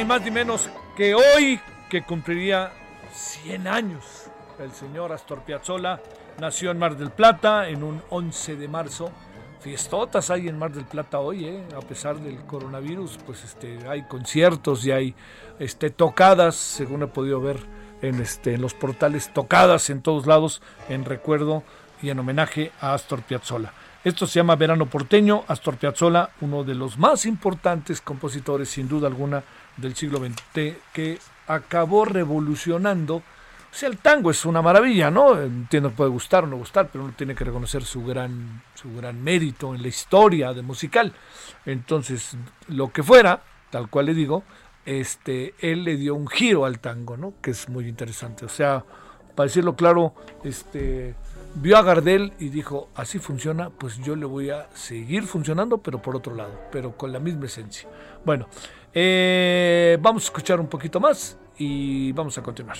[SPEAKER 1] Ni más ni menos que hoy, que cumpliría 100 años, el señor Astor Piazzolla nació en Mar del Plata en un 11 de marzo. Fiestotas hay en Mar del Plata hoy, ¿eh? a pesar del coronavirus, pues este, hay conciertos y hay este, tocadas, según he podido ver en, este, en los portales, tocadas en todos lados en recuerdo y en homenaje a Astor Piazzolla. Esto se llama Verano Porteño, Astor Piazzolla, uno de los más importantes compositores, sin duda alguna, del siglo XX, que acabó revolucionando. O sea, el tango es una maravilla, ¿no? Entiendo que puede gustar o no gustar, pero uno tiene que reconocer su gran, su gran mérito en la historia de musical. Entonces, lo que fuera, tal cual le digo, este, él le dio un giro al tango, ¿no? Que es muy interesante. O sea, para decirlo claro, este, vio a Gardel y dijo, así funciona, pues yo le voy a seguir funcionando, pero por otro lado, pero con la misma esencia. Bueno, eh, vamos a escuchar un poquito más y vamos a continuar.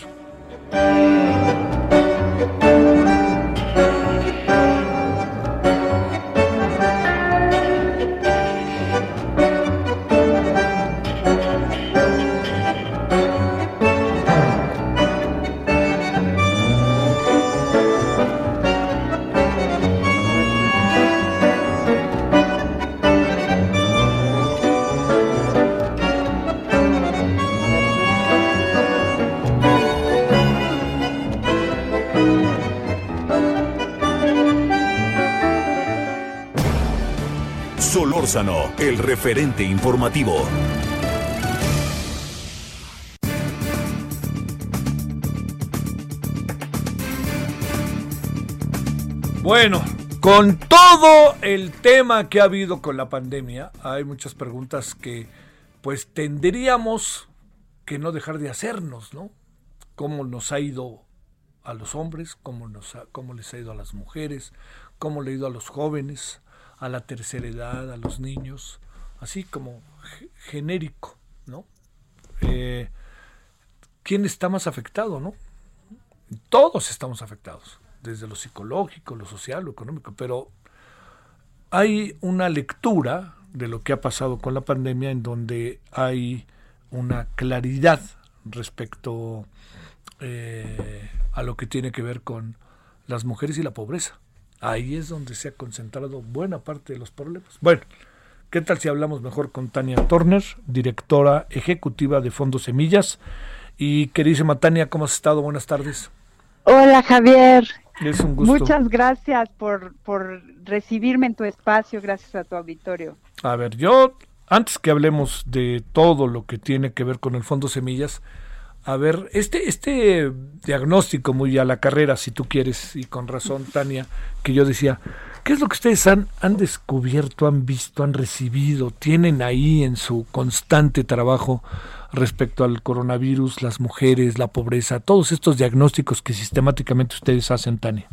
[SPEAKER 2] El referente informativo.
[SPEAKER 1] Bueno, con todo el tema que ha habido con la pandemia, hay muchas preguntas que pues tendríamos que no dejar de hacernos, ¿no? ¿Cómo nos ha ido a los hombres? ¿Cómo, nos cómo les ha ido a las mujeres? ¿Cómo le ha ido a los jóvenes? A la tercera edad, a los niños, así como genérico, ¿no? Eh, ¿Quién está más afectado, no? Todos estamos afectados, desde lo psicológico, lo social, lo económico, pero hay una lectura de lo que ha pasado con la pandemia en donde hay una claridad respecto eh, a lo que tiene que ver con las mujeres y la pobreza. Ahí es donde se ha concentrado buena parte de los problemas. Bueno, ¿qué tal si hablamos mejor con Tania Turner, directora ejecutiva de Fondos Semillas? Y queridísima Tania, ¿cómo has estado? Buenas tardes.
[SPEAKER 15] Hola Javier.
[SPEAKER 1] Es un gusto.
[SPEAKER 15] Muchas gracias por, por recibirme en tu espacio, gracias a tu auditorio.
[SPEAKER 1] A ver, yo, antes que hablemos de todo lo que tiene que ver con el Fondo Semillas, a ver, este, este diagnóstico muy a la carrera, si tú quieres, y con razón, Tania, que yo decía, ¿qué es lo que ustedes han, han descubierto, han visto, han recibido, tienen ahí en su constante trabajo respecto al coronavirus, las mujeres, la pobreza, todos estos diagnósticos que sistemáticamente ustedes hacen, Tania?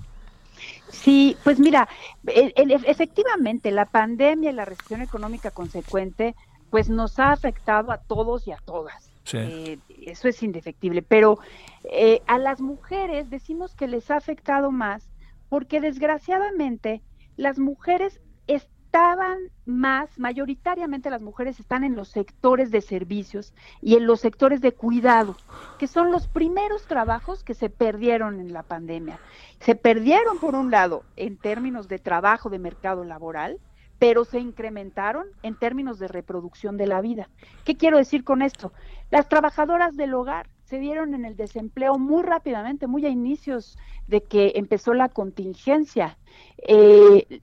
[SPEAKER 15] Sí, pues mira, efectivamente la pandemia y la recesión económica consecuente pues nos ha afectado a todos y a todas. Eh, eso es indefectible. Pero eh, a las mujeres decimos que les ha afectado más porque desgraciadamente las mujeres estaban más, mayoritariamente las mujeres están en los sectores de servicios y en los sectores de cuidado, que son los primeros trabajos que se perdieron en la pandemia. Se perdieron, por un lado, en términos de trabajo de mercado laboral, pero se incrementaron en términos de reproducción de la vida. ¿Qué quiero decir con esto? Las trabajadoras del hogar se vieron en el desempleo muy rápidamente, muy a inicios de que empezó la contingencia. Eh,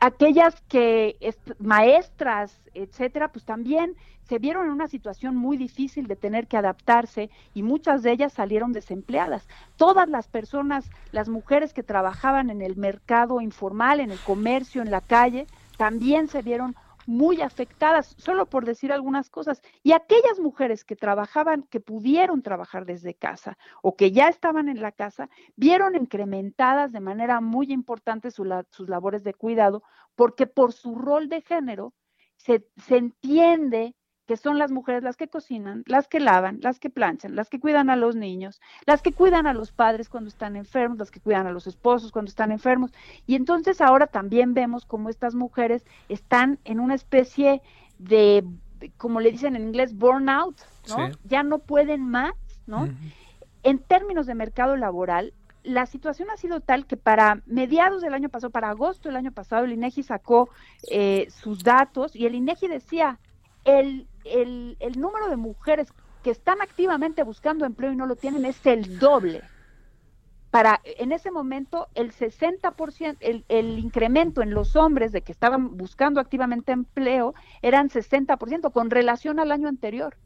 [SPEAKER 15] aquellas que maestras, etcétera, pues también se vieron en una situación muy difícil de tener que adaptarse y muchas de ellas salieron desempleadas. Todas las personas, las mujeres que trabajaban en el mercado informal, en el comercio, en la calle, también se vieron muy afectadas, solo por decir algunas cosas. Y aquellas mujeres que trabajaban, que pudieron trabajar desde casa o que ya estaban en la casa, vieron incrementadas de manera muy importante sus labores de cuidado, porque por su rol de género se, se entiende que son las mujeres las que cocinan, las que lavan, las que planchan, las que cuidan a los niños, las que cuidan a los padres cuando están enfermos, las que cuidan a los esposos cuando están enfermos. Y entonces ahora también vemos cómo estas mujeres están en una especie de como le dicen en inglés, burnout, ¿no? Ya no pueden más, ¿no? En términos de mercado laboral, la situación ha sido tal que para mediados del año pasado, para agosto del año pasado, el INEGI sacó eh, sus datos y el INEGI decía, el, el, el número de mujeres que están activamente buscando empleo y no lo tienen es el doble para en ese momento el 60%, el, el incremento en los hombres de que estaban buscando activamente empleo eran 60% con relación al año anterior.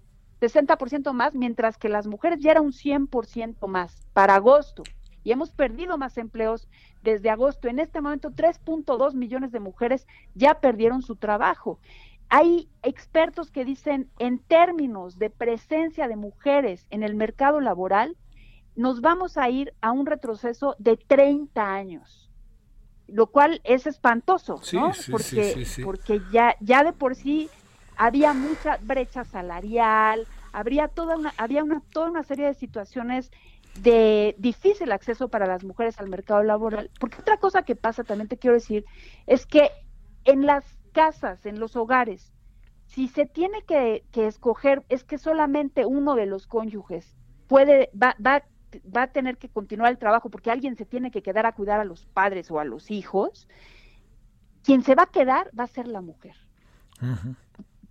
[SPEAKER 15] 60% más, mientras que las mujeres ya era un 100% más para agosto. Y hemos perdido más empleos desde agosto. En este momento, 3.2 millones de mujeres ya perdieron su trabajo. Hay expertos que dicen, en términos de presencia de mujeres en el mercado laboral, nos vamos a ir a un retroceso de 30 años, lo cual es espantoso, ¿no? porque, porque ya, ya de por sí había mucha brecha salarial, habría toda una, había una, toda una serie de situaciones de difícil acceso para las mujeres al mercado laboral. Porque otra cosa que pasa, también te quiero decir, es que en las casas, en los hogares, si se tiene que, que escoger, es que solamente uno de los cónyuges puede, va, va va a tener que continuar el trabajo porque alguien se tiene que quedar a cuidar a los padres o a los hijos, quien se va a quedar va a ser la mujer.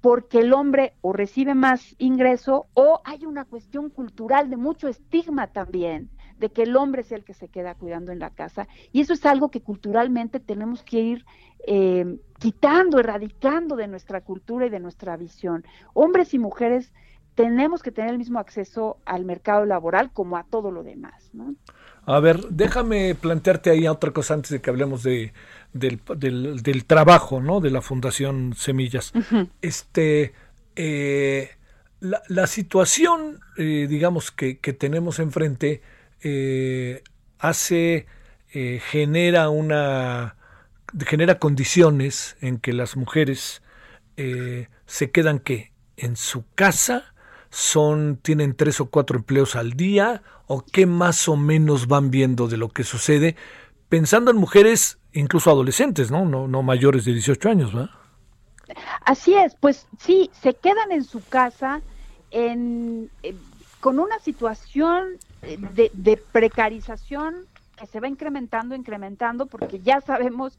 [SPEAKER 15] Porque el hombre o recibe más ingreso o hay una cuestión cultural de mucho estigma también, de que el hombre es el que se queda cuidando en la casa. Y eso es algo que culturalmente tenemos que ir eh, quitando, erradicando de nuestra cultura y de nuestra visión. Hombres y mujeres tenemos que tener el mismo acceso al mercado laboral como a todo lo demás. ¿no?
[SPEAKER 1] A ver, déjame plantearte ahí otra cosa antes de que hablemos de, del, del, trabajo, ¿no? De la Fundación Semillas. Este, eh, la, la, situación, eh, digamos, que, que, tenemos enfrente eh, hace, genera una, genera condiciones en que las mujeres se quedan, ¿qué? En su casa, son tienen tres o cuatro empleos al día o qué más o menos van viendo de lo que sucede pensando en mujeres incluso adolescentes no no, no mayores de 18 años ¿verdad?
[SPEAKER 15] así es pues sí se quedan en su casa en, con una situación de, de precarización que se va incrementando incrementando porque ya sabemos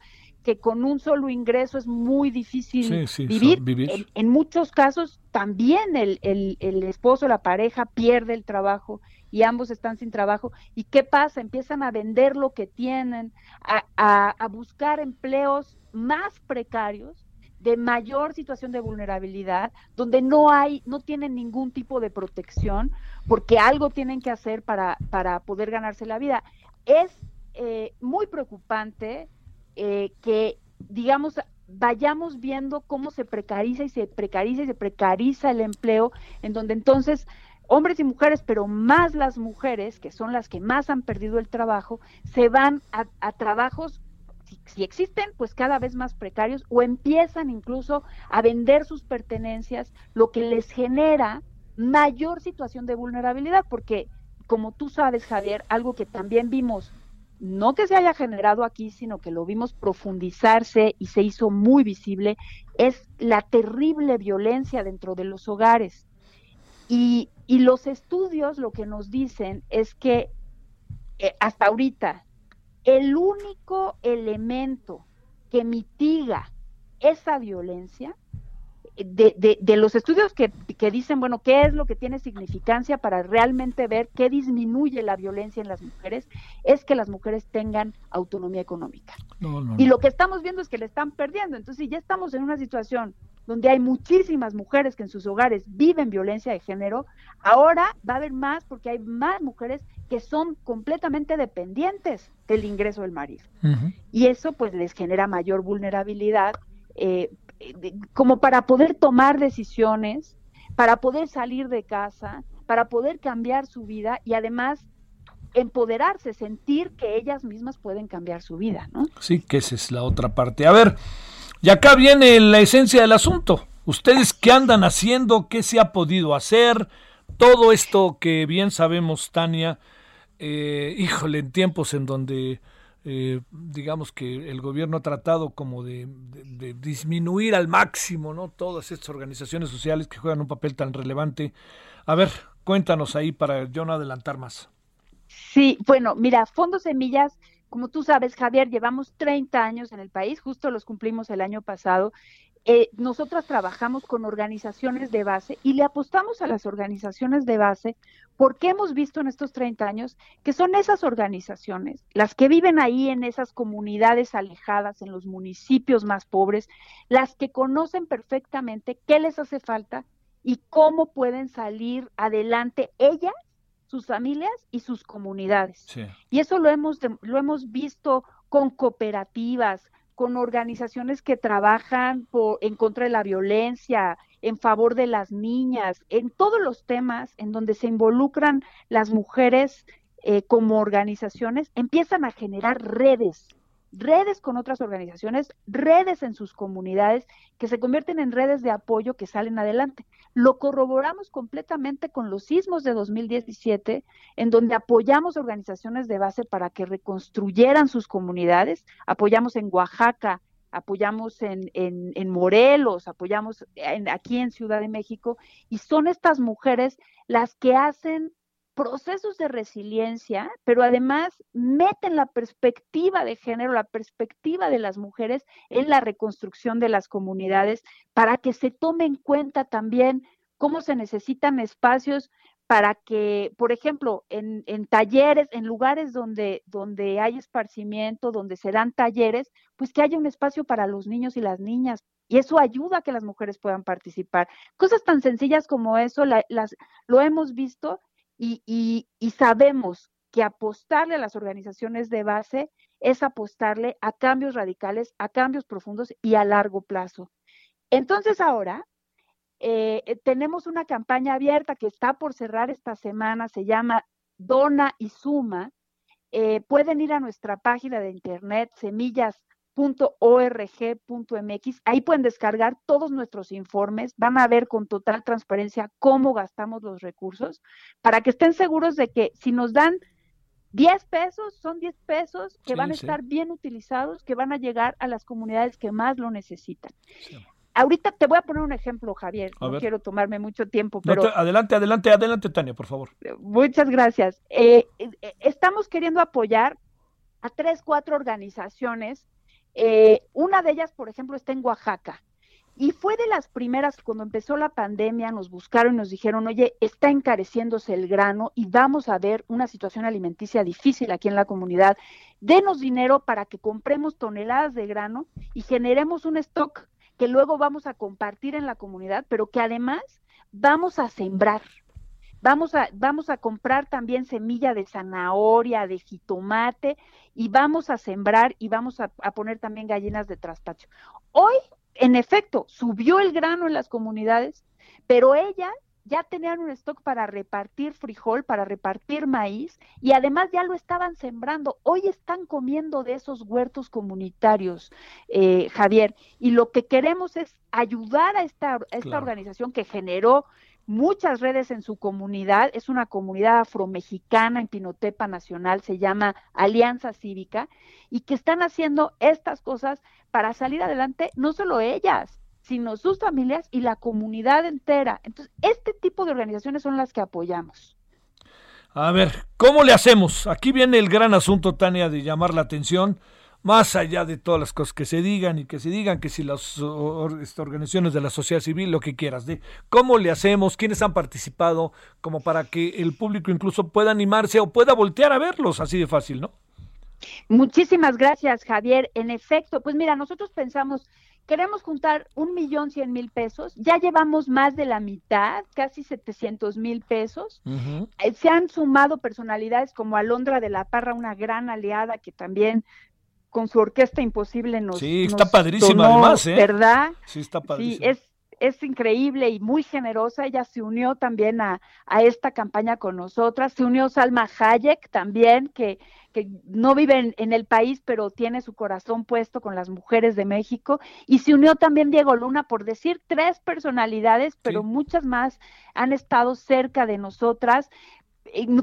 [SPEAKER 15] que con un solo ingreso es muy difícil vivir. En, muchos casos también el, el, el, esposo, la pareja pierde el trabajo y ambos están sin trabajo. ¿Y qué pasa? Empiezan a vender lo que tienen, a, a, buscar empleos más precarios de mayor situación de vulnerabilidad, donde no hay, no tienen ningún tipo de protección, porque algo tienen que hacer para, para poder ganarse la vida. Es eh, muy preocupante eh, que, digamos, vayamos viendo cómo se precariza y se precariza y se precariza el empleo, en donde entonces hombres y mujeres, pero más las mujeres, que son las que más han perdido el trabajo, se van a, trabajos, si, existen, pues cada vez más precarios, o empiezan incluso a vender sus pertenencias, lo que les genera mayor situación de vulnerabilidad, porque como tú sabes, Javier, algo que también vimos no que se haya generado aquí, sino que lo vimos profundizarse y se hizo muy visible, es la terrible violencia dentro de los hogares. Y, los estudios lo que nos dicen es que eh, hasta ahorita el único elemento que mitiga esa violencia de, de, los estudios que, que, dicen, bueno, qué es lo que tiene significancia para realmente ver qué disminuye la violencia en las mujeres, es que las mujeres tengan autonomía económica. Y lo que estamos viendo es que le están perdiendo. Entonces, si ya estamos en una situación donde hay muchísimas mujeres que en sus hogares viven violencia de género, ahora va a haber más porque hay más mujeres que son completamente dependientes del ingreso del marido. Y eso pues les genera mayor vulnerabilidad eh, como para poder tomar decisiones, para poder salir de casa, para poder cambiar su vida y además empoderarse, sentir que ellas mismas pueden cambiar su vida, ¿no?
[SPEAKER 1] Sí, que esa es la otra parte. A ver, y acá viene la esencia del asunto. ¿Ustedes qué andan haciendo? ¿Qué se ha podido hacer? Todo esto que bien sabemos, Tania, eh, híjole, en tiempos en donde eh, digamos que el gobierno ha tratado como de, disminuir al máximo, ¿no? Todas estas organizaciones sociales que juegan un papel tan relevante. A ver, cuéntanos ahí para yo no adelantar más.
[SPEAKER 15] Sí, bueno, mira, Fondos Semillas, como tú sabes, Javier, llevamos 30 años en el país, justo los cumplimos el año pasado, eh, nosotras trabajamos con organizaciones de base y le apostamos a las organizaciones de base porque hemos visto en estos 30 años que son esas organizaciones, las que viven ahí en esas comunidades alejadas, en los municipios más pobres, las que conocen perfectamente qué les hace falta y cómo pueden salir adelante ellas, sus familias y sus comunidades. Y eso lo hemos, lo hemos visto con cooperativas, con organizaciones que trabajan por, en contra de la violencia, en favor de las niñas, en todos los temas en donde se involucran las mujeres eh, como organizaciones, empiezan a generar redes redes con otras organizaciones, redes en sus comunidades que se convierten en redes de apoyo que salen adelante. Lo corroboramos completamente con los sismos de 2017, en donde apoyamos organizaciones de base para que reconstruyeran sus comunidades, apoyamos en Oaxaca, apoyamos en, en, en Morelos, apoyamos aquí en Ciudad de México, y son estas mujeres las que hacen procesos de resiliencia, pero además meten la perspectiva de género, la perspectiva de las mujeres en la reconstrucción de las comunidades para que se tome en cuenta también cómo se necesitan espacios para que, por ejemplo, en, talleres, en lugares donde, donde hay esparcimiento, donde se dan talleres, pues que haya un espacio para los niños y las niñas. Y eso ayuda a que las mujeres puedan participar. Cosas tan sencillas como eso las, lo hemos visto y, sabemos que apostarle a las organizaciones de base es apostarle a cambios radicales, a cambios profundos y a largo plazo. Entonces ahora eh, eh, tenemos una campaña abierta que está por cerrar esta semana, se llama Dona y Suma. Eh, pueden ir a nuestra página de internet, semillas .org.mx. Ahí pueden descargar todos nuestros informes, van a ver con total transparencia cómo gastamos los recursos, para que estén seguros de que si nos dan 10 pesos, son 10 pesos que van a estar bien utilizados, que van a llegar a las comunidades que más lo necesitan. Ahorita te voy a poner un ejemplo, Javier. no quiero tomarme mucho tiempo, pero...
[SPEAKER 1] adelante, adelante, adelante, Tania, por favor.
[SPEAKER 15] Muchas gracias. Eh, eh, estamos queriendo apoyar a tres, cuatro organizaciones eh, una de ellas, por ejemplo, está en Oaxaca. Y fue de las primeras, cuando empezó la pandemia, nos buscaron y nos dijeron, oye, está encareciéndose el grano y vamos a ver una situación alimenticia difícil aquí en la comunidad. Denos dinero para que compremos toneladas de grano y generemos un stock que luego vamos a compartir en la comunidad, pero que además vamos a sembrar. Vamos a, vamos a comprar también semilla de zanahoria, de jitomate y vamos a sembrar y vamos a, poner también gallinas de traspacho. Hoy, en efecto, subió el grano en las comunidades, pero ellas ya tenían un stock para repartir frijol, para repartir maíz y además ya lo estaban sembrando. Hoy están comiendo de esos huertos comunitarios, eh, Javier, y lo que queremos es ayudar a esta, esta organización que generó muchas redes en su comunidad, es una comunidad afromexicana en Pinotepa Nacional, se llama Alianza Cívica, y que están haciendo estas cosas para salir adelante, no solo ellas, sino sus familias y la comunidad entera. Entonces, este tipo de organizaciones son las que apoyamos.
[SPEAKER 1] A ver, ¿cómo le hacemos? Aquí viene el gran asunto, Tania, de llamar la atención más allá de todas las cosas que se digan y que se digan que si las este, organizaciones de la sociedad civil, lo que quieras, de cómo le hacemos, quiénes han participado, como para que el público incluso pueda animarse o pueda voltear a verlos, así de fácil, ¿no?
[SPEAKER 15] Muchísimas gracias, Javier. En efecto, pues mira, nosotros pensamos, queremos juntar un millón cien mil pesos, ya llevamos más de la mitad, casi setecientos mil pesos. Eh, se han sumado personalidades como Alondra de la Parra, una gran aliada que también con su orquesta imposible nos.
[SPEAKER 1] Sí, está padrísima además, ¿eh?
[SPEAKER 15] ¿Verdad?
[SPEAKER 1] Sí, está padrísima. Sí,
[SPEAKER 15] es, es increíble y muy generosa. Ella se unió también a, a, esta campaña con nosotras. Se unió Salma Hayek también, que, que no vive en, el país, pero tiene su corazón puesto con las mujeres de México. Y se unió también Diego Luna, por decir tres personalidades, pero muchas más han estado cerca de nosotras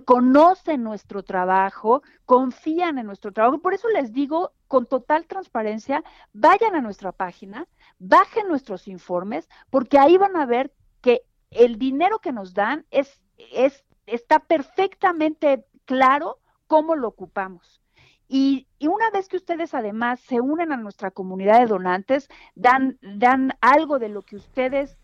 [SPEAKER 15] conocen nuestro trabajo, confían en nuestro trabajo. Por eso les digo con total transparencia, vayan a nuestra página, bajen nuestros informes, porque ahí van a ver que el dinero que nos dan es, es está perfectamente claro cómo lo ocupamos. Y, y, una vez que ustedes además se unen a nuestra comunidad de donantes, dan, dan algo de lo que ustedes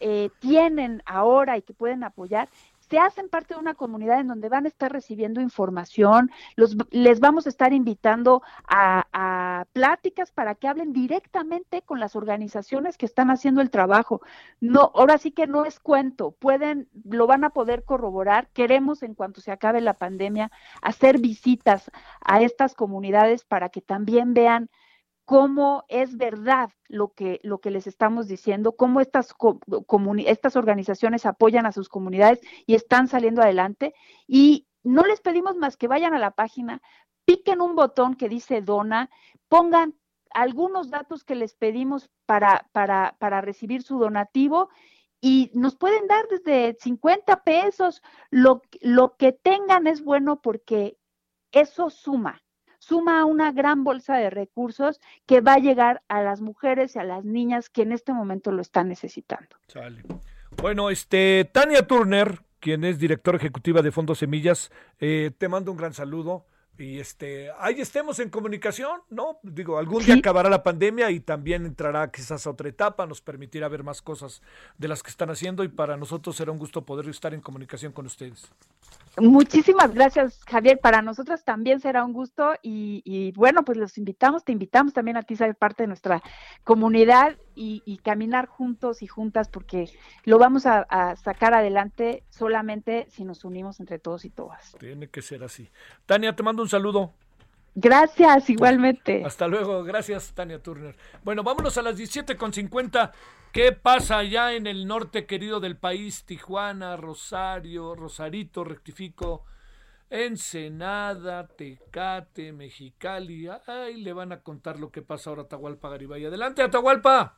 [SPEAKER 15] eh, tienen ahora y que pueden apoyar, se hacen parte de una comunidad en donde van a estar recibiendo información, los, les vamos a estar invitando a, a, pláticas para que hablen directamente con las organizaciones que están haciendo el trabajo. No, ahora sí que no es cuento, pueden, lo van a poder corroborar. Queremos en cuanto se acabe la pandemia hacer visitas a estas comunidades para que también vean cómo es verdad lo que, lo que les estamos diciendo, cómo estas, estas organizaciones apoyan a sus comunidades y están saliendo adelante. Y no les pedimos más que vayan a la página, piquen un botón que dice dona, pongan algunos datos que les pedimos para, para, para recibir su donativo y nos pueden dar desde 50 pesos, lo, lo que tengan es bueno porque eso suma suma una gran bolsa de recursos que va a llegar a las mujeres y a las niñas que en este momento lo están necesitando.
[SPEAKER 1] Bueno, este Tania Turner, quien es directora ejecutiva de Fondos Semillas, eh, te mando un gran saludo y este ahí estemos en comunicación, ¿no? Digo, algún día acabará la pandemia y también entrará quizás a otra etapa, nos permitirá ver más cosas de las que están haciendo y para nosotros será un gusto poder estar en comunicación con ustedes.
[SPEAKER 15] Muchísimas gracias, Javier. Para nosotras también será un gusto y, bueno, pues los invitamos, te invitamos también a ti a ser parte de nuestra comunidad y, caminar juntos y juntas porque lo vamos a, a, sacar adelante solamente si nos unimos entre todos y todas.
[SPEAKER 1] Tiene que ser así. Tania, te mando un saludo.
[SPEAKER 15] Gracias, igualmente.
[SPEAKER 1] Hasta luego, gracias Tania Turner. Bueno, vámonos a las 17.50. ¿Qué pasa allá en el norte querido del país? Tijuana, Rosario, Rosarito, rectifico, Ensenada, Tecate, Mexicali. Ay, le van a contar lo que pasa ahora a Atahualpa Garibay. Adelante, Atahualpa.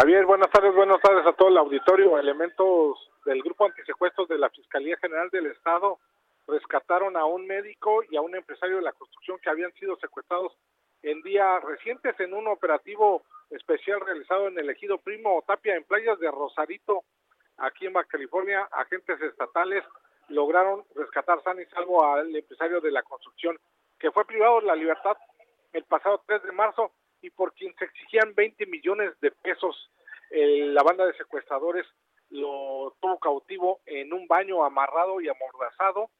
[SPEAKER 16] Javier, buenas tardes, buenas tardes a todo el auditorio. Elementos del Grupo Antisecuestros de la Fiscalía General del Estado rescataron a un médico y a un empresario de la construcción que habían sido secuestrados en días recientes en un operativo especial realizado en el ejido Primo Tapia en playas de Rosarito, aquí en Baja California. Agentes estatales lograron rescatar san y salvo al empresario de la construcción que fue privado de la libertad el pasado 3 de marzo y por quien se exigían 20 millones de pesos. la banda de secuestradores lo tuvo cautivo en un baño amarrado y amordazado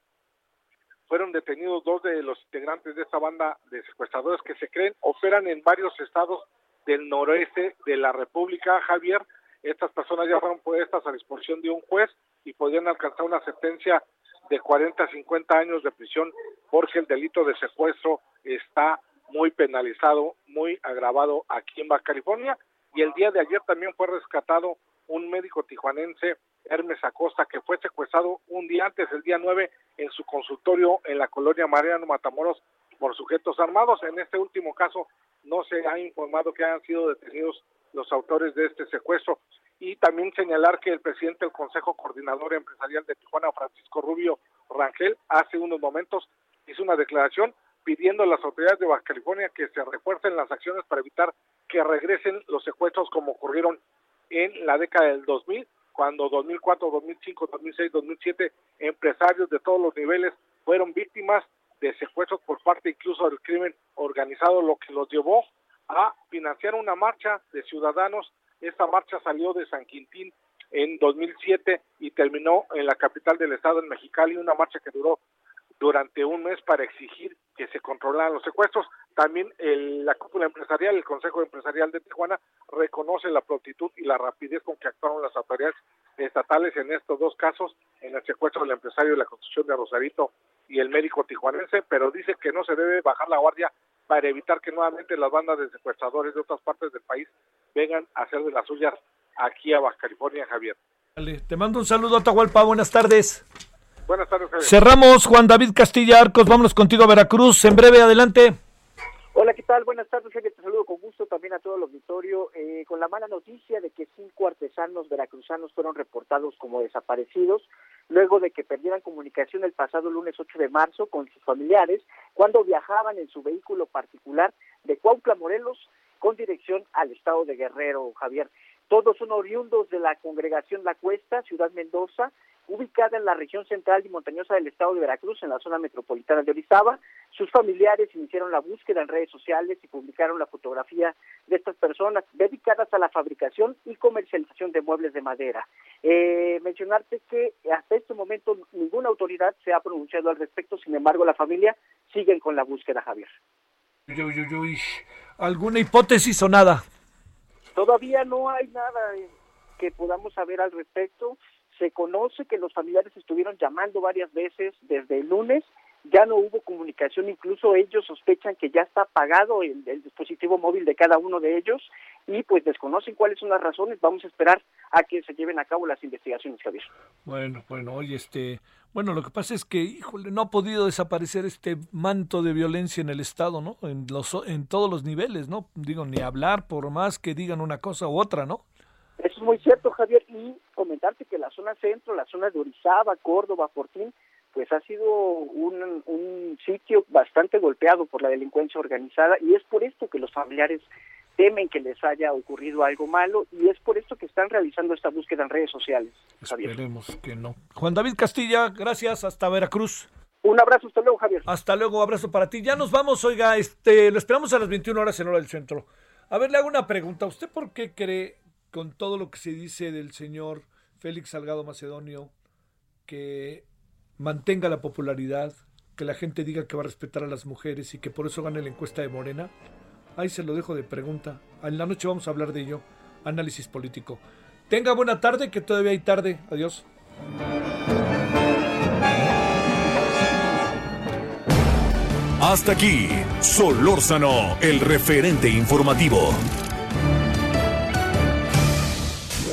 [SPEAKER 16] fueron detenidos dos de los integrantes de esta banda de secuestradores que se creen operan en varios estados del noroeste de la República, Javier. Estas personas ya fueron puestas a disposición de un juez y podrían alcanzar una sentencia de 40 a 50 años de prisión porque el delito de secuestro está muy penalizado, muy agravado aquí en Baja California. Y el día de ayer también fue rescatado un médico tijuanense Hermes Acosta, que fue secuestrado un día antes, el día 9, en su consultorio en la colonia Mariano Matamoros por sujetos armados. En este último caso no se ha informado que hayan sido detenidos los autores de este secuestro. Y también señalar que el presidente del Consejo Coordinador Empresarial de Tijuana, Francisco Rubio Rangel, hace unos momentos hizo una declaración pidiendo a las autoridades de Baja California que se refuercen las acciones para evitar que regresen los secuestros como ocurrieron en la década del 2000 cuando 2004, 2005, 2006, 2007 empresarios de todos los niveles fueron víctimas de secuestros por parte incluso del crimen organizado, lo que los llevó a financiar una marcha de ciudadanos. Esta marcha salió de San Quintín en 2007 y terminó en la capital del estado, en Mexicali, una marcha que duró durante un mes para exigir que se controlaran los secuestros. También el, la cúpula empresarial, el Consejo Empresarial de Tijuana, reconoce la prontitud y la rapidez con que actuaron las autoridades estatales en estos dos casos, en el secuestro del empresario de la construcción de Rosarito y el médico tijuanense, pero dice que no se debe bajar la guardia para evitar que nuevamente las bandas de secuestradores de otras partes del país vengan a hacer de las suyas aquí a Baja California, Javier.
[SPEAKER 1] te mando un saludo a Tahualpa, buenas tardes.
[SPEAKER 16] Buenas tardes,
[SPEAKER 1] Cerramos, Juan David Castilla Arcos, vámonos contigo a Veracruz, en breve, adelante.
[SPEAKER 17] Hola, ¿qué tal? Buenas tardes, Te saludo con gusto también a todo el auditorio. Eh, con la mala noticia de que cinco artesanos veracruzanos fueron reportados como desaparecidos luego de que perdieran comunicación el pasado lunes 8 de marzo con sus familiares cuando viajaban en su vehículo particular de Cuautla, Morelos, con dirección al estado de Guerrero, Javier. Todos son oriundos de la congregación La Cuesta, Ciudad Mendoza, ubicada en la región central y montañosa del estado de Veracruz, en la zona metropolitana de Orizaba. Sus familiares iniciaron la búsqueda en redes sociales y publicaron la fotografía de estas personas dedicadas a la fabricación y comercialización de muebles de madera. Eh, mencionarte que hasta este momento ninguna autoridad se ha pronunciado al respecto, sin embargo la familia sigue con la búsqueda, Javier.
[SPEAKER 1] ¿Alguna hipótesis o nada?
[SPEAKER 17] Todavía no hay nada que podamos saber al respecto. Se conoce que los familiares estuvieron llamando varias veces desde el lunes, ya no hubo comunicación, incluso ellos sospechan que ya está apagado el, dispositivo móvil de cada uno de ellos y pues desconocen cuáles son las razones. Vamos a esperar a que se lleven a cabo las investigaciones, Javier.
[SPEAKER 1] Bueno, bueno, oye, este, bueno, lo que pasa es que, híjole, no ha podido desaparecer este manto de violencia en el Estado, ¿no? En, los, en todos los niveles, ¿no? Digo, ni hablar por más que digan una cosa u otra, ¿no?
[SPEAKER 17] Eso es muy cierto, Javier, y comentarte que la zona centro, la zona de Orizaba, Córdoba, Fortín, pues ha sido un, un sitio bastante golpeado por la delincuencia organizada y es por esto que los familiares temen que les haya ocurrido algo malo y es por esto que están realizando esta búsqueda en redes sociales.
[SPEAKER 1] Esperemos que no. Juan David Castilla, gracias, hasta Veracruz.
[SPEAKER 17] Un abrazo, hasta luego, Javier.
[SPEAKER 1] Hasta luego, abrazo para ti. Ya nos vamos, oiga, este, lo esperamos a las 21 horas en hora del centro. A ver, le hago una pregunta. ¿Usted por qué cree con todo lo que se dice del señor Félix Salgado Macedonio, que mantenga la popularidad, que la gente diga que va a respetar a las mujeres y que por eso gane la encuesta de Morena? Ahí se lo dejo de pregunta. En la noche vamos a hablar de ello. Análisis político. Tenga buena tarde, que todavía hay tarde. Adiós.
[SPEAKER 2] Hasta aquí, Solórzano, el referente informativo.